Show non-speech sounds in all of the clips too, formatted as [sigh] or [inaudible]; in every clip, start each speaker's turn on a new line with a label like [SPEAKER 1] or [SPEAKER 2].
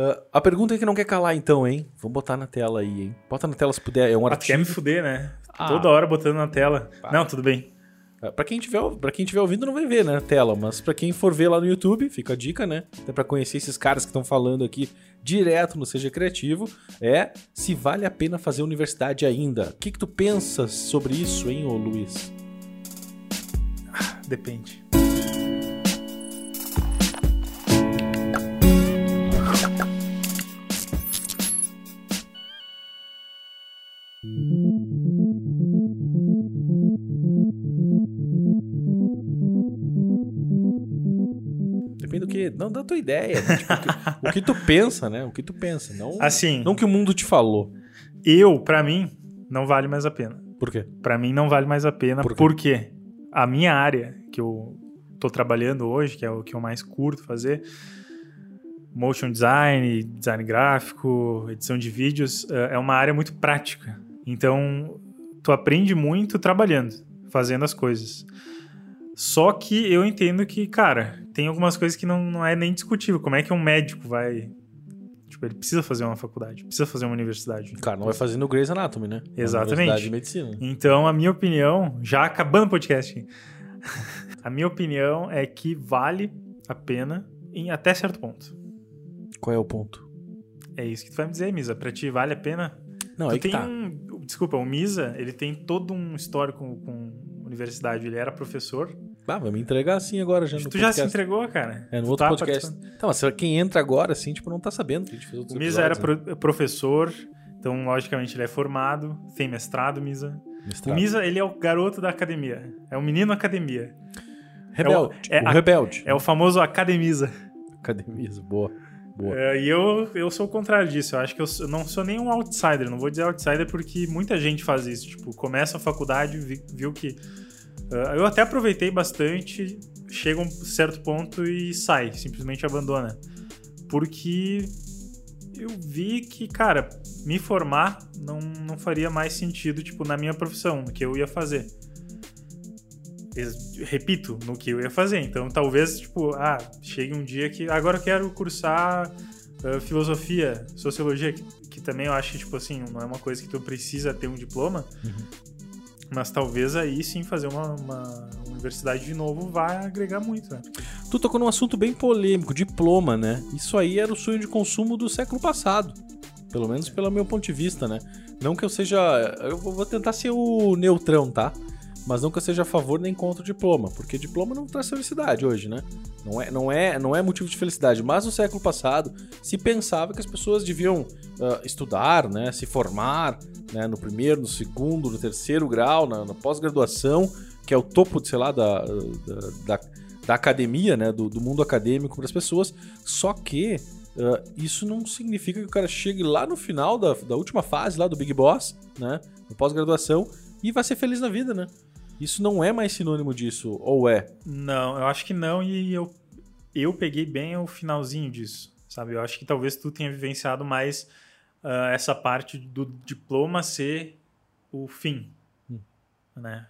[SPEAKER 1] Uh, a pergunta é que não quer calar, então, hein? Vamos botar na tela aí, hein? Bota na tela se puder. É um
[SPEAKER 2] Ah, tu
[SPEAKER 1] artigo.
[SPEAKER 2] quer me fuder, né?
[SPEAKER 1] Ah.
[SPEAKER 2] Toda hora botando na tela. Não, tudo bem.
[SPEAKER 1] Uh, Pra quem, tiver, pra quem tiver ouvindo, não vai ver, né? A tela. Mas pra quem for ver lá no YouTube, fica a dica, né? Até pra conhecer esses caras que estão falando aqui direto no Seja Criativo. É se vale a pena fazer universidade ainda. O que, que tu pensas sobre isso, hein, ô Luiz?
[SPEAKER 2] Depende.
[SPEAKER 1] Não da tua ideia. né? Tipo, o, que, o que tu pensa, né? O que tu pensa. Não,
[SPEAKER 2] Assim,
[SPEAKER 1] não que o mundo te falou.
[SPEAKER 2] eu, pra mim, não vale mais a pena.
[SPEAKER 1] Por quê?
[SPEAKER 2] Pra mim não vale mais a pena,
[SPEAKER 1] Por quê?
[SPEAKER 2] porque a minha área que eu tô trabalhando hoje, que é o que eu mais curto fazer, motion design, design gráfico, edição de vídeos, eh, é uma área muito prática. Então, tu aprende muito trabalhando, fazendo as coisas. Só que eu entendo que, cara, tem algumas coisas que não, não é nem discutível. Como é que um médico vai. Tipo, ele precisa fazer uma faculdade, precisa fazer uma universidade.
[SPEAKER 1] Cara, não vai fazer no Grey's Anatomy, né?
[SPEAKER 2] Exatamente.
[SPEAKER 1] Universidade de Medicina.
[SPEAKER 2] Então, a minha opinião, já acabando o podcast, [laughs] a minha opinião é que vale a pena em até certo ponto.
[SPEAKER 1] Qual é o ponto?
[SPEAKER 2] É isso que tu vai me dizer, Misa. Pra ti, vale a pena?
[SPEAKER 1] Não,
[SPEAKER 2] tu
[SPEAKER 1] que
[SPEAKER 2] tem
[SPEAKER 1] tá.
[SPEAKER 2] um... Desculpa, o Misa, ele tem todo um histórico com universidade. Ele era professor.
[SPEAKER 1] Ah, vai me entregar assim agora já no
[SPEAKER 2] tu já se entregou, cara.
[SPEAKER 1] É, no
[SPEAKER 2] Tu
[SPEAKER 1] outro
[SPEAKER 2] tá
[SPEAKER 1] podcast. Então, mas quem entra agora, assim, tipo, não tá sabendo que a gente fez outros
[SPEAKER 2] O Misa era
[SPEAKER 1] episódios,
[SPEAKER 2] pro- professor, então, logicamente, ele é formado, tem mestrado, Misa.
[SPEAKER 1] né?
[SPEAKER 2] O
[SPEAKER 1] Mestrado.
[SPEAKER 2] Misa, ele é o garoto da academia. É o menino academia.
[SPEAKER 1] Rebelde.
[SPEAKER 2] é o- é
[SPEAKER 1] o
[SPEAKER 2] a-
[SPEAKER 1] rebelde.
[SPEAKER 2] É o famoso academisa.
[SPEAKER 1] Academia, boa. Boa.
[SPEAKER 2] É, e eu, eu sou o contrário disso. Eu acho que eu sou- não sou nem um outsider. Não vou dizer outsider porque muita gente faz isso. Tipo, começa a faculdade, vi- viu que. ah, eu até aproveitei bastante, chega um certo ponto e sai, simplesmente abandona. Porque eu vi que, cara, me formar não, não faria mais sentido, tipo, na minha profissão, no que eu ia fazer. Repito, no que eu ia fazer. Então, talvez, tipo, ah, chegue um dia que agora eu quero cursar ah, filosofia, sociologia, que, que também eu acho que, tipo assim, não é uma coisa que tu precisa ter um diploma, mas talvez aí sim fazer uma, uma universidade de novo vai agregar muito, né?
[SPEAKER 1] Tu tocou num assunto bem polêmico, diploma, né? Isso aí era o sonho de consumo do século passado. Pelo menos pelo meu ponto de vista, né? Não que eu seja. Eu vou tentar ser o neutrão, tá? Mas eu seja a favor nem contra o diploma, porque diploma não traz felicidade hoje, né? Não é, não é, não é motivo de felicidade. Mas no século passado se pensava que as pessoas deviam ah, estudar, né? Se formar, né? No primeiro, no segundo, no terceiro grau, na, na pós-graduação, que é o topo, sei lá, da, da, da, da academia, né? Do, do mundo acadêmico para as pessoas. Só que ah, isso não significa que o cara chegue lá no final da, da última fase lá do Big Boss, né? No pós-graduação, e vai ser feliz na vida, né? Isso não é mais sinônimo disso, ou é?
[SPEAKER 2] Não, eu acho que não, e eu, eu peguei bem o finalzinho disso, sabe? Eu acho que talvez tu tenha vivenciado mais ah, essa parte do diploma ser o fim,
[SPEAKER 1] Hum.
[SPEAKER 2] né?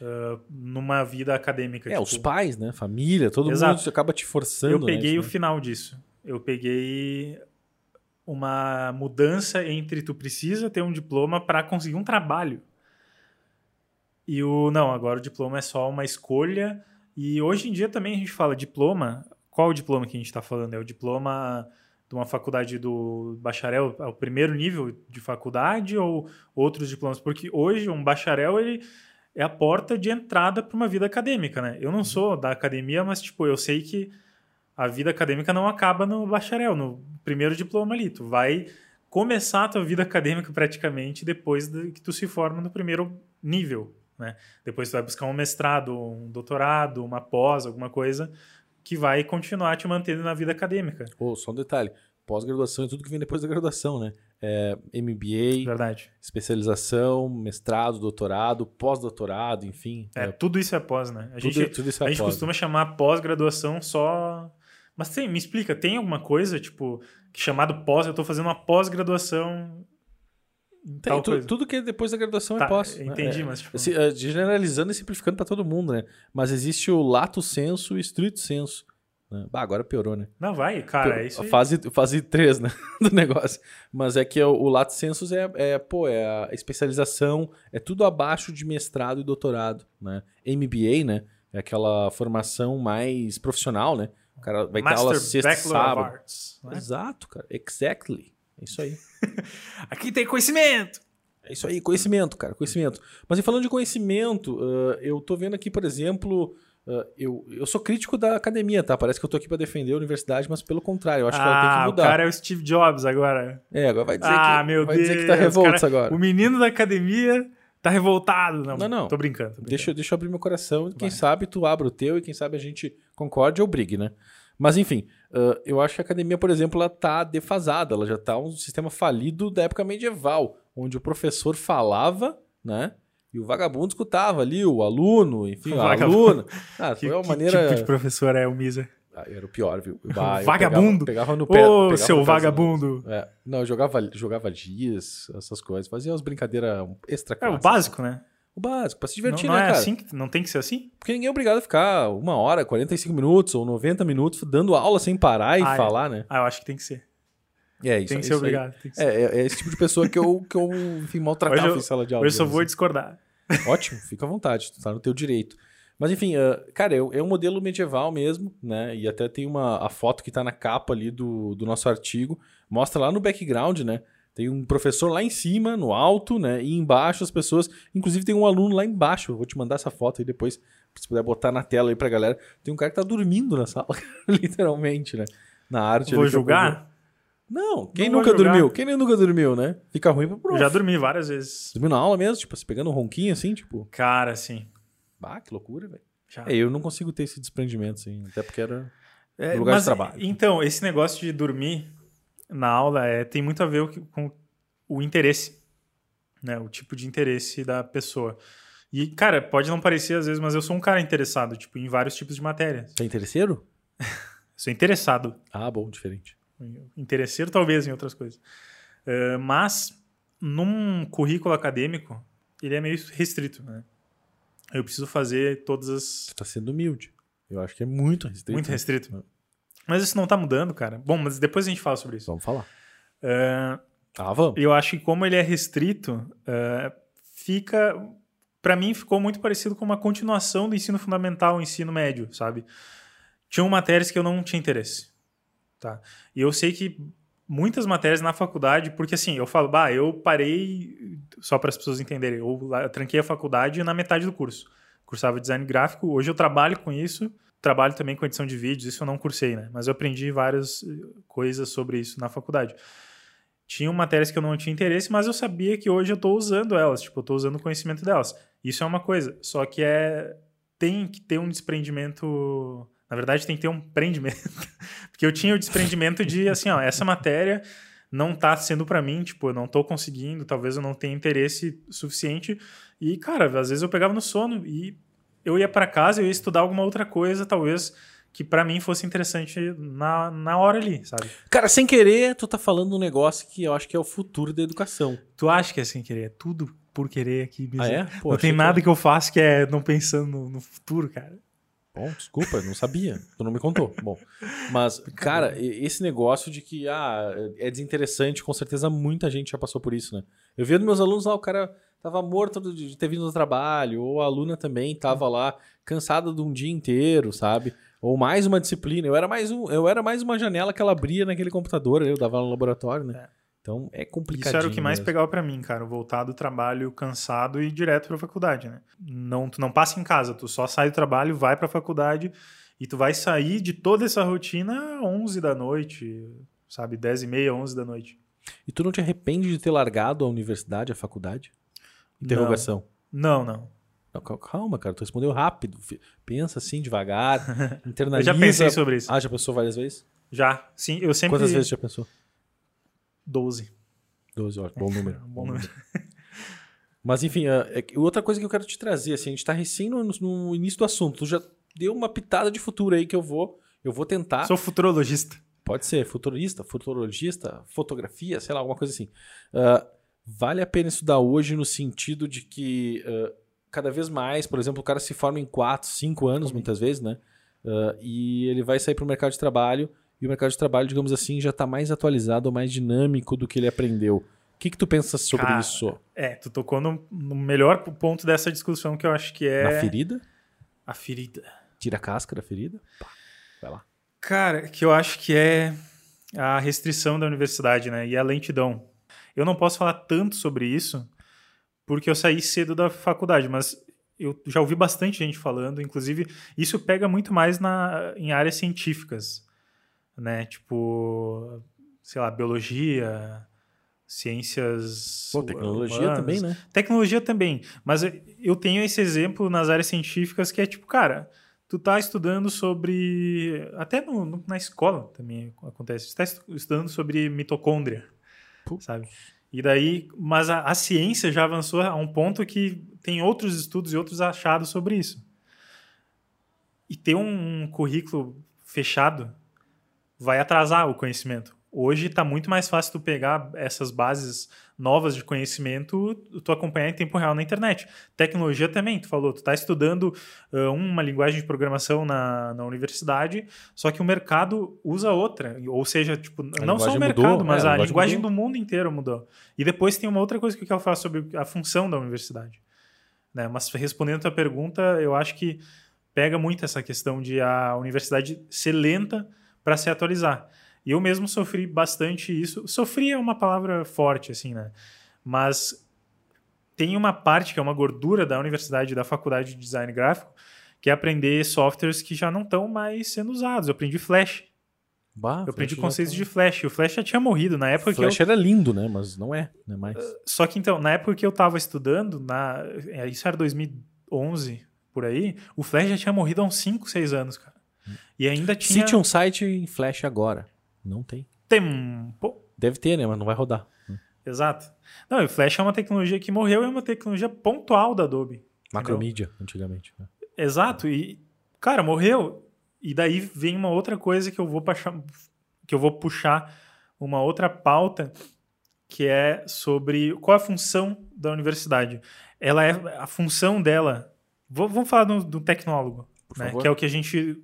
[SPEAKER 2] Ah, numa vida acadêmica.
[SPEAKER 1] É,
[SPEAKER 2] tipo,
[SPEAKER 1] os pais, né? Família, todo
[SPEAKER 2] Exato.
[SPEAKER 1] mundo acaba te forçando.
[SPEAKER 2] Eu
[SPEAKER 1] né,
[SPEAKER 2] peguei
[SPEAKER 1] isso,
[SPEAKER 2] o
[SPEAKER 1] né?
[SPEAKER 2] final disso. Eu peguei uma mudança entre tu precisa ter um diploma para conseguir um trabalho. E o não, agora o diploma é só uma escolha. E hoje em dia também a gente fala diploma. Qual o diploma que a gente está falando? É o diploma de uma faculdade do bacharel, é o primeiro nível de faculdade ou outros diplomas? Porque hoje um bacharel ele é a porta de entrada para uma vida acadêmica, né? Eu não sou da academia, mas tipo, eu sei que a vida acadêmica não acaba no bacharel, no primeiro diploma ali. Tu vai começar a tua vida acadêmica praticamente depois de que tu se forma no primeiro nível, né? Depois tu vai buscar um mestrado, um doutorado, uma pós, alguma coisa que vai continuar te mantendo na vida acadêmica.
[SPEAKER 1] Pô, só um detalhe. Pós-graduação é tudo que vem depois da graduação, né? É MBA,
[SPEAKER 2] Verdade.
[SPEAKER 1] especialização, mestrado, doutorado, pós-doutorado, enfim.
[SPEAKER 2] É, tudo isso é pós, né? A
[SPEAKER 1] tudo,
[SPEAKER 2] gente,
[SPEAKER 1] tudo isso é
[SPEAKER 2] a gente
[SPEAKER 1] pós.
[SPEAKER 2] costuma chamar pós-graduação só. Mas tem, me explica, tem alguma coisa, tipo, que chamado pós, eu tô fazendo uma pós-graduação. Em
[SPEAKER 1] Tem, tu- tudo que é depois da graduação
[SPEAKER 2] Tá,
[SPEAKER 1] é pós. né?
[SPEAKER 2] entendi,
[SPEAKER 1] É,
[SPEAKER 2] mas tipo.
[SPEAKER 1] Se, eh, generalizando e simplificando para todo mundo, né? Mas existe o lato senso e o estrito senso. Né? Bah, agora piorou, né?
[SPEAKER 2] Não, vai, cara, é isso aí.
[SPEAKER 1] fase, fase 3, né? [laughs] do negócio. Mas é que o, o Lato Sensus é, é, pô, é a especialização, é tudo abaixo de mestrado e doutorado, né? MBA, né? É aquela formação mais profissional, né? O cara vai ter aula
[SPEAKER 2] Master
[SPEAKER 1] sexta e
[SPEAKER 2] Bachelor
[SPEAKER 1] sábado.
[SPEAKER 2] Arts. né?
[SPEAKER 1] Exato, cara. Exactly. É isso aí. [laughs]
[SPEAKER 2] Aqui tem conhecimento.
[SPEAKER 1] É isso aí, conhecimento, cara, conhecimento. Mas e falando de conhecimento, ah, eu tô vendo aqui, por exemplo, ah, eu, eu sou crítico da academia, tá? Parece que eu tô aqui pra defender a universidade, mas pelo contrário, eu acho que ela tem
[SPEAKER 2] ah,
[SPEAKER 1] que
[SPEAKER 2] o
[SPEAKER 1] mudar.
[SPEAKER 2] cara é o Steve Jobs agora.
[SPEAKER 1] É, agora vai dizer
[SPEAKER 2] ah,
[SPEAKER 1] que,
[SPEAKER 2] meu
[SPEAKER 1] vai
[SPEAKER 2] Deus.
[SPEAKER 1] dizer que tá revolto
[SPEAKER 2] cara-
[SPEAKER 1] agora.
[SPEAKER 2] O menino da academia tá revoltado. Não,
[SPEAKER 1] Não, não.
[SPEAKER 2] Tô brincando. tô brincando.
[SPEAKER 1] Deixa, deixa eu abrir meu coração. Quem
[SPEAKER 2] Vai.
[SPEAKER 1] sabe tu abra o teu e quem sabe a gente concorde ou brigue, né? Mas enfim, ah, eu acho que a academia, por exemplo, ela tá defasada. Ela já tá um sistema falido da época medieval, onde o professor falava, né? E o vagabundo escutava ali, o aluno, enfim,
[SPEAKER 2] O vagabundo.
[SPEAKER 1] aluno. [laughs] Ah,
[SPEAKER 2] Que,
[SPEAKER 1] foi uma
[SPEAKER 2] que
[SPEAKER 1] maneira.
[SPEAKER 2] tipo de professor é o Misa?
[SPEAKER 1] Ah, era o pior, viu? Bah, [laughs]
[SPEAKER 2] Vagabundo.
[SPEAKER 1] Pegava, pegava no pé.
[SPEAKER 2] Ô,
[SPEAKER 1] pegava
[SPEAKER 2] seu vagabundo.
[SPEAKER 1] É, não, eu jogava, jogava dias, essas coisas. Fazia umas brincadeiras extra
[SPEAKER 2] É o básico, né?
[SPEAKER 1] O básico, pra se
[SPEAKER 2] Não,
[SPEAKER 1] divertir,
[SPEAKER 2] não
[SPEAKER 1] né,
[SPEAKER 2] é
[SPEAKER 1] cara?
[SPEAKER 2] assim? que- Não tem que ser assim?
[SPEAKER 1] Porque ninguém é obrigado a ficar uma hora, 45 minutos ou 90 minutos dando aula sem parar e
[SPEAKER 2] Ah, é.
[SPEAKER 1] falar, né?
[SPEAKER 2] Ah, eu acho que tem que ser.
[SPEAKER 1] É isso
[SPEAKER 2] tem que
[SPEAKER 1] isso
[SPEAKER 2] ser
[SPEAKER 1] aí.
[SPEAKER 2] obrigado. tem que ser.
[SPEAKER 1] É, é, é esse tipo de pessoa que eu, que eu enfim, maltratava
[SPEAKER 2] eu-
[SPEAKER 1] em sala de aula.
[SPEAKER 2] Hoje eu só vou
[SPEAKER 1] assim.
[SPEAKER 2] discordar. [laughs]
[SPEAKER 1] Ótimo, fica à vontade, tu tá no teu direito. Mas enfim, ah, cara, é, é um modelo medieval mesmo, né? E até tem uma a foto que tá na capa ali do, do nosso artigo, mostra lá no background, né? Tem um professor lá em cima, no alto, né? E embaixo as pessoas. Inclusive tem um aluno lá embaixo. Eu vou te mandar essa foto aí depois, se puder botar na tela aí pra galera. Tem um cara que tá dormindo na sala, [laughs] literalmente, né? Na arte.
[SPEAKER 2] Vou
[SPEAKER 1] eu
[SPEAKER 2] julgar?
[SPEAKER 1] Não, quem
[SPEAKER 2] Não
[SPEAKER 1] nunca dormiu? Quem nunca dormiu, né? Fica ruim pro
[SPEAKER 2] Eu
[SPEAKER 1] prof.
[SPEAKER 2] já dormi várias vezes.
[SPEAKER 1] Dormiu na aula mesmo, tipo, se pegando um ronquinho assim, tipo.
[SPEAKER 2] Cara, sim.
[SPEAKER 1] Ah, que loucura, velho. É, eu não consigo ter esse desprendimento, assim, até porque era.
[SPEAKER 2] É,
[SPEAKER 1] lugar de
[SPEAKER 2] mas,
[SPEAKER 1] trabalho.
[SPEAKER 2] Então, esse negócio de dormir na aula é, tem muito a ver com o interesse, né? O tipo de interesse da pessoa. E, cara, pode não parecer às vezes, mas eu sou um cara interessado, tipo, em vários tipos de matérias.
[SPEAKER 1] Tá interesseiro? [laughs]
[SPEAKER 2] Sou interessado.
[SPEAKER 1] Ah, bom, diferente.
[SPEAKER 2] Interesseiro, talvez, em outras coisas. Eh, mas, num currículo acadêmico, ele é meio restrito, né? Eu preciso fazer todas as...
[SPEAKER 1] Você tá sendo humilde. Eu acho que é muito restrito.
[SPEAKER 2] Muito
[SPEAKER 1] né?
[SPEAKER 2] Mas isso não tá mudando, cara. Bom, mas depois a gente fala sobre isso.
[SPEAKER 1] Vamos falar.
[SPEAKER 2] Eh,
[SPEAKER 1] Ah, vamos.
[SPEAKER 2] eu acho que como ele é restrito, eh, fica... Pra mim, ficou muito parecido com uma continuação do ensino fundamental, ensino médio, sabe? Tinham matérias que eu não tinha interesse, tá? E eu sei que muitas matérias na faculdade, porque assim, eu falo, bah, eu parei, só para as pessoas entenderem, eu tranquei a faculdade na metade do curso. Cursava design gráfico, hoje eu trabalho com isso, trabalho também com edição de vídeos, isso eu não cursei, né? Mas eu aprendi várias eh, coisas sobre isso na faculdade. Tinham matérias que eu não tinha interesse, mas eu sabia que hoje eu estou usando elas, tipo, eu estou usando o conhecimento delas. Isso é uma coisa, só que é tem que ter um desprendimento, na verdade tem que ter um prendimento, [laughs] porque eu tinha o desprendimento de assim, ó, essa matéria não tá sendo para mim, tipo, eu não tô conseguindo, talvez eu não tenha interesse suficiente. E cara, às vezes eu pegava no sono e eu ia para casa, eu ia estudar alguma outra coisa, talvez que para mim fosse interessante na, na hora ali, sabe?
[SPEAKER 1] Cara, sem querer, tu tá falando um negócio que eu acho que é o futuro da educação.
[SPEAKER 2] Tu acha que é sem querer? É tudo por querer aqui.
[SPEAKER 1] Ah, é? Pô,
[SPEAKER 2] não tem
[SPEAKER 1] que-
[SPEAKER 2] nada que eu faço que é não pensando no, no futuro, cara.
[SPEAKER 1] Bom, desculpa, não sabia. Tu não me contou. Bom, mas, cara, esse negócio de que ah, é desinteressante, com certeza muita gente já passou por isso, né? Eu via dos meus alunos lá, o cara tava morto de ter vindo do trabalho, ou a aluna também tava lá cansada de um dia inteiro, sabe? Ou mais uma disciplina. Eu era mais, um, eu era mais uma janela que ela abria naquele computador, eu dava no laboratório, né?
[SPEAKER 2] É.
[SPEAKER 1] Então é complicado.
[SPEAKER 2] Isso era o que mais pegava pra mim, cara. Voltar do trabalho cansado e ir direto pra faculdade, né? Não, tu não passa em casa, tu só sai do trabalho, vai pra faculdade e tu vai sair de toda essa rotina 11 da noite, sabe? 10 e meia, 11 da noite.
[SPEAKER 1] E tu não te arrepende de ter largado a universidade, a faculdade? Interrogação.
[SPEAKER 2] Não, não.
[SPEAKER 1] Não, cal- calma, cara, tu respondeu rápido. Pensa assim, devagar. Internaliza. [laughs]
[SPEAKER 2] Eu já pensei sobre isso.
[SPEAKER 1] Ah, já pensou várias vezes?
[SPEAKER 2] Já. Sim, eu sempre.
[SPEAKER 1] Quantas vezes já pensou?
[SPEAKER 2] 12.
[SPEAKER 1] 12, ó, bom número.
[SPEAKER 2] Bom número.
[SPEAKER 1] Mas enfim, é que outra coisa que eu quero te trazer, assim, a gente tá recém no, no início do assunto. Tu já deu uma pitada de futuro aí que eu vou, eu vou tentar.
[SPEAKER 2] Sou futurologista.
[SPEAKER 1] Pode ser futurista, futurologista, fotografia, sei lá, alguma coisa assim. Ah, vale a pena estudar hoje no sentido de que ah, cada vez mais, por exemplo, o cara se forma em 4, 5 anos, muitas vezes, né? Uh, e ele vai sair para o mercado de trabalho e o mercado de trabalho, digamos assim, já está mais atualizado, mais dinâmico do que ele aprendeu. O que, que tu pensa sobre
[SPEAKER 2] Cara,
[SPEAKER 1] isso?
[SPEAKER 2] É, tu tocou no, no melhor ponto dessa discussão que eu acho que é.
[SPEAKER 1] Na ferida?
[SPEAKER 2] A ferida.
[SPEAKER 1] Tira a casca da ferida? Pá, vai lá.
[SPEAKER 2] Cara, que eu acho que é a restrição da universidade, né? E a lentidão. Eu não posso falar tanto sobre isso porque eu saí cedo da faculdade, mas eu já ouvi bastante gente falando, inclusive isso pega muito mais na, em áreas científicas, né? Tipo, sei lá, biologia, ciências.
[SPEAKER 1] Pô, tecnologia humanas. também, né?
[SPEAKER 2] Tecnologia também. Mas eu tenho esse exemplo nas áreas científicas que é tipo, cara, tu tá estudando sobre. Até no, no, na escola também acontece. Tu tá estudando sobre mitocôndria, Putz. sabe? E daí, mas a, a, ciência já avançou a um ponto que tem outros estudos e outros achados sobre isso. E ter um, um currículo fechado vai atrasar o conhecimento. Hoje está muito mais fácil tu pegar essas bases novas de conhecimento, tu acompanhar em tempo real na internet. Tecnologia também, tu falou, tu está estudando uh, uma linguagem de programação na, na universidade, só que o mercado usa outra. Ou seja, tipo,
[SPEAKER 1] a
[SPEAKER 2] não só o mercado,
[SPEAKER 1] mudou,
[SPEAKER 2] mas
[SPEAKER 1] é,
[SPEAKER 2] a,
[SPEAKER 1] a linguagem,
[SPEAKER 2] linguagem do mundo inteiro mudou. E depois tem uma outra coisa que eu quero falar sobre a função da universidade. Né? Mas respondendo a tua pergunta, eu acho que pega muito essa questão de a universidade ser lenta para se atualizar. E eu mesmo sofri bastante isso. Sofri é uma palavra forte, assim, né? Mas tem uma parte que é uma gordura da universidade, da faculdade de design gráfico, que é aprender softwares que já não estão mais sendo usados. Eu aprendi Flash.
[SPEAKER 1] Bah,
[SPEAKER 2] eu aprendi conceitos tá... de Flash. O Flash já tinha morrido na época
[SPEAKER 1] Flash
[SPEAKER 2] que
[SPEAKER 1] eu... era lindo, né? Mas não é, não é mais.
[SPEAKER 2] Só que então, na época que eu estava estudando, na... É, isso era 2011, por aí, o Flash já tinha morrido há uns 5, 6 anos, cara. E ainda tinha...
[SPEAKER 1] Cite um site em Flash agora. Não tem.
[SPEAKER 2] Tempo.
[SPEAKER 1] Deve ter, né? Mas não vai rodar.
[SPEAKER 2] Exato. Não, o Flash é uma tecnologia que morreu e é uma tecnologia pontual da Adobe.
[SPEAKER 1] Macromídia, antigamente. Né?
[SPEAKER 2] Exato. E, cara, morreu. E daí vem uma outra coisa que eu vou puxar, que eu vou puxar uma outra pauta que é sobre qual é a função da universidade. Ela é a função dela. Vamos falar do, do tecnólogo, né? que é o que a gente,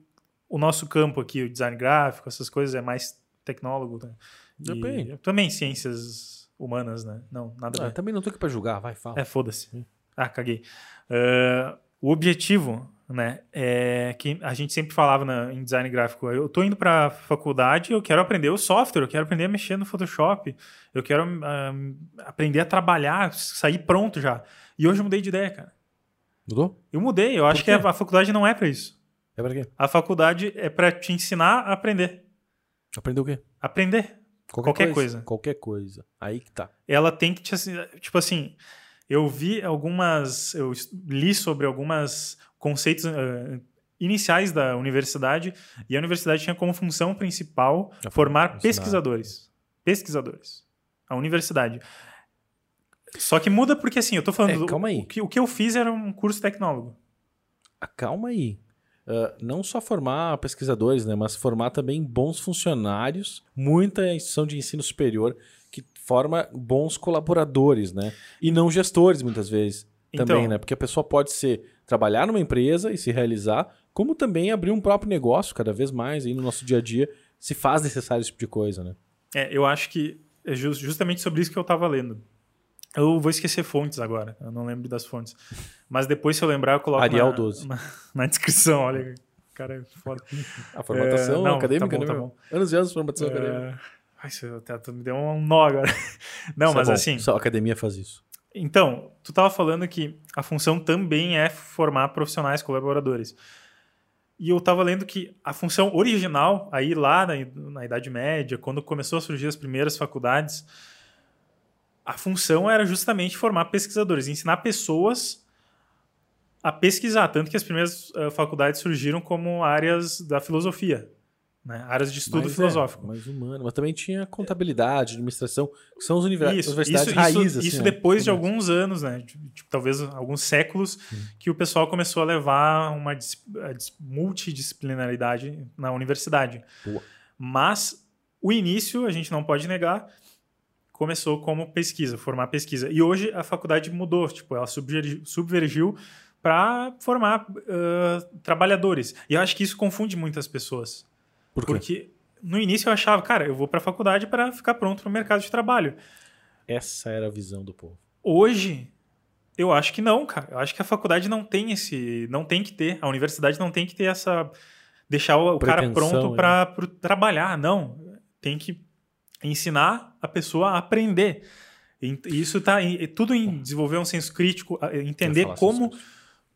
[SPEAKER 2] o nosso campo aqui, o design gráfico, essas coisas é mais tecnólogo. Né?
[SPEAKER 1] Depende.
[SPEAKER 2] também ciências humanas, né? Não, nada
[SPEAKER 1] ah. Também não tô aqui pra julgar, vai, fala.
[SPEAKER 2] É, foda-se. Ah, caguei. Uh, o objetivo, né, é que a gente sempre falava na, em design gráfico, eu tô indo pra faculdade, eu quero aprender o software, eu quero aprender a mexer no Photoshop, eu quero uh, aprender a trabalhar, sair pronto já. E hoje eu mudei de ideia, cara.
[SPEAKER 1] Mudou?
[SPEAKER 2] Eu mudei, eu acho que a, a faculdade não é para isso.
[SPEAKER 1] É pra quê?
[SPEAKER 2] A faculdade é para te ensinar a aprender.
[SPEAKER 1] Aprender o quê?
[SPEAKER 2] Aprender.
[SPEAKER 1] Qualquer,
[SPEAKER 2] Qualquer
[SPEAKER 1] coisa.
[SPEAKER 2] coisa.
[SPEAKER 1] Qualquer coisa. Aí que tá.
[SPEAKER 2] Ela tem que te tipo assim, eu vi algumas, eu li sobre algumas conceitos uh, iniciais da universidade e a universidade tinha como função principal formar pesquisadores. Pesquisadores. A universidade. Só que muda porque assim, eu tô falando.
[SPEAKER 1] É, calma aí.
[SPEAKER 2] O que, o que eu fiz era um curso tecnólogo.
[SPEAKER 1] Ah, calma aí uh, não só formar pesquisadores, né, mas formar também bons funcionários, muita instituição de ensino superior que forma bons colaboradores, né? E não gestores, muitas vezes, então, também, né? Porque a pessoa pode ser trabalhar numa empresa e se realizar, como também abrir um próprio negócio cada vez mais aí no nosso dia a dia se faz necessário esse tipo de coisa, né?
[SPEAKER 2] É, eu acho que é justamente sobre isso que eu estava lendo. Eu vou esquecer fontes agora, eu não lembro das fontes. Mas depois, se eu lembrar, eu coloco
[SPEAKER 1] Arial
[SPEAKER 2] na,
[SPEAKER 1] 12.
[SPEAKER 2] Na, [laughs] na descrição, olha. Cara, é foda.
[SPEAKER 1] A formatação é, não, acadêmica,
[SPEAKER 2] tá bom,
[SPEAKER 1] né?
[SPEAKER 2] Tá bom.
[SPEAKER 1] Anos e anos de formação
[SPEAKER 2] é...
[SPEAKER 1] acadêmica.
[SPEAKER 2] Ai, você tá, me deu um nó agora. [laughs] Não, isso mas é assim...
[SPEAKER 1] Só a academia faz isso.
[SPEAKER 2] Então, tu estava falando que a função também é formar profissionais colaboradores. E eu estava lendo que a função original, aí lá na, na Idade Média, quando começou a surgir as primeiras faculdades, a função era justamente formar pesquisadores, ensinar pessoas a pesquisar. Tanto que as primeiras uh, faculdades surgiram como áreas da filosofia, né? áreas de estudo
[SPEAKER 1] mas é,
[SPEAKER 2] filosófico.
[SPEAKER 1] É, mais humano. Mas também tinha contabilidade, administração, que são as univers
[SPEAKER 2] isso,
[SPEAKER 1] universidades
[SPEAKER 2] isso,
[SPEAKER 1] raiz.
[SPEAKER 2] Isso,
[SPEAKER 1] assim,
[SPEAKER 2] isso
[SPEAKER 1] né?
[SPEAKER 2] depois de alguns anos, né? Tipo, talvez alguns séculos, hum. que o pessoal começou a levar uma multidisciplinaridade na universidade.
[SPEAKER 1] Boa.
[SPEAKER 2] Mas o início, a gente não pode negar, começou como pesquisa, formar pesquisa. E hoje a faculdade mudou, tipo, ela subvergiu, para formar uh, trabalhadores. E eu acho que isso confunde muitas pessoas.
[SPEAKER 1] Por quê?
[SPEAKER 2] Porque no início eu achava, cara, eu vou para a faculdade para ficar pronto para o mercado de trabalho.
[SPEAKER 1] Essa era a visão do povo.
[SPEAKER 2] Hoje, eu acho que não, cara. Eu acho que a faculdade não tem esse. Não tem que ter. A universidade não tem que ter essa. Deixar o, cara pronto
[SPEAKER 1] né?
[SPEAKER 2] para trabalhar. Não. Tem que ensinar a pessoa a aprender. E Isso tá em- tudo em desenvolver um senso crítico, a- entender como,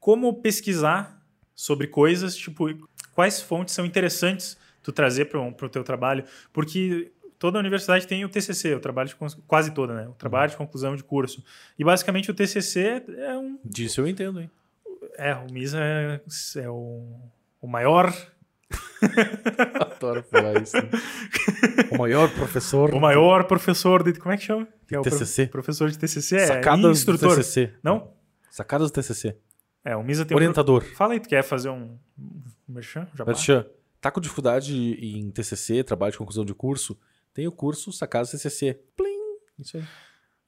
[SPEAKER 2] como pesquisar sobre coisas, tipo, quais fontes são interessantes tu trazer para o teu trabalho, porque toda universidade tem o TCC, o trabalho de quase toda, né? O trabalho de conclusão de curso. E basicamente o TCC é um
[SPEAKER 1] Disso eu entendo, hein?
[SPEAKER 2] é, o MISA é, é o, o maior [laughs]
[SPEAKER 1] Adoro falar isso. né? o maior professor. [laughs]
[SPEAKER 2] o maior professor de como é que chama? Que é
[SPEAKER 1] TCC.
[SPEAKER 2] professor de TCC, é
[SPEAKER 1] Sacadas
[SPEAKER 2] instrutor.
[SPEAKER 1] do TCC.
[SPEAKER 2] Não?
[SPEAKER 1] Sacadas do TCC.
[SPEAKER 2] É, o MISA tem um
[SPEAKER 1] Orientador.
[SPEAKER 2] Fala aí, tu quer fazer um, um merchan?
[SPEAKER 1] Merchan, tá com dificuldade em TCC, trabalho de conclusão de curso? Tem o curso Sacadas TCC. Plim! Isso aí.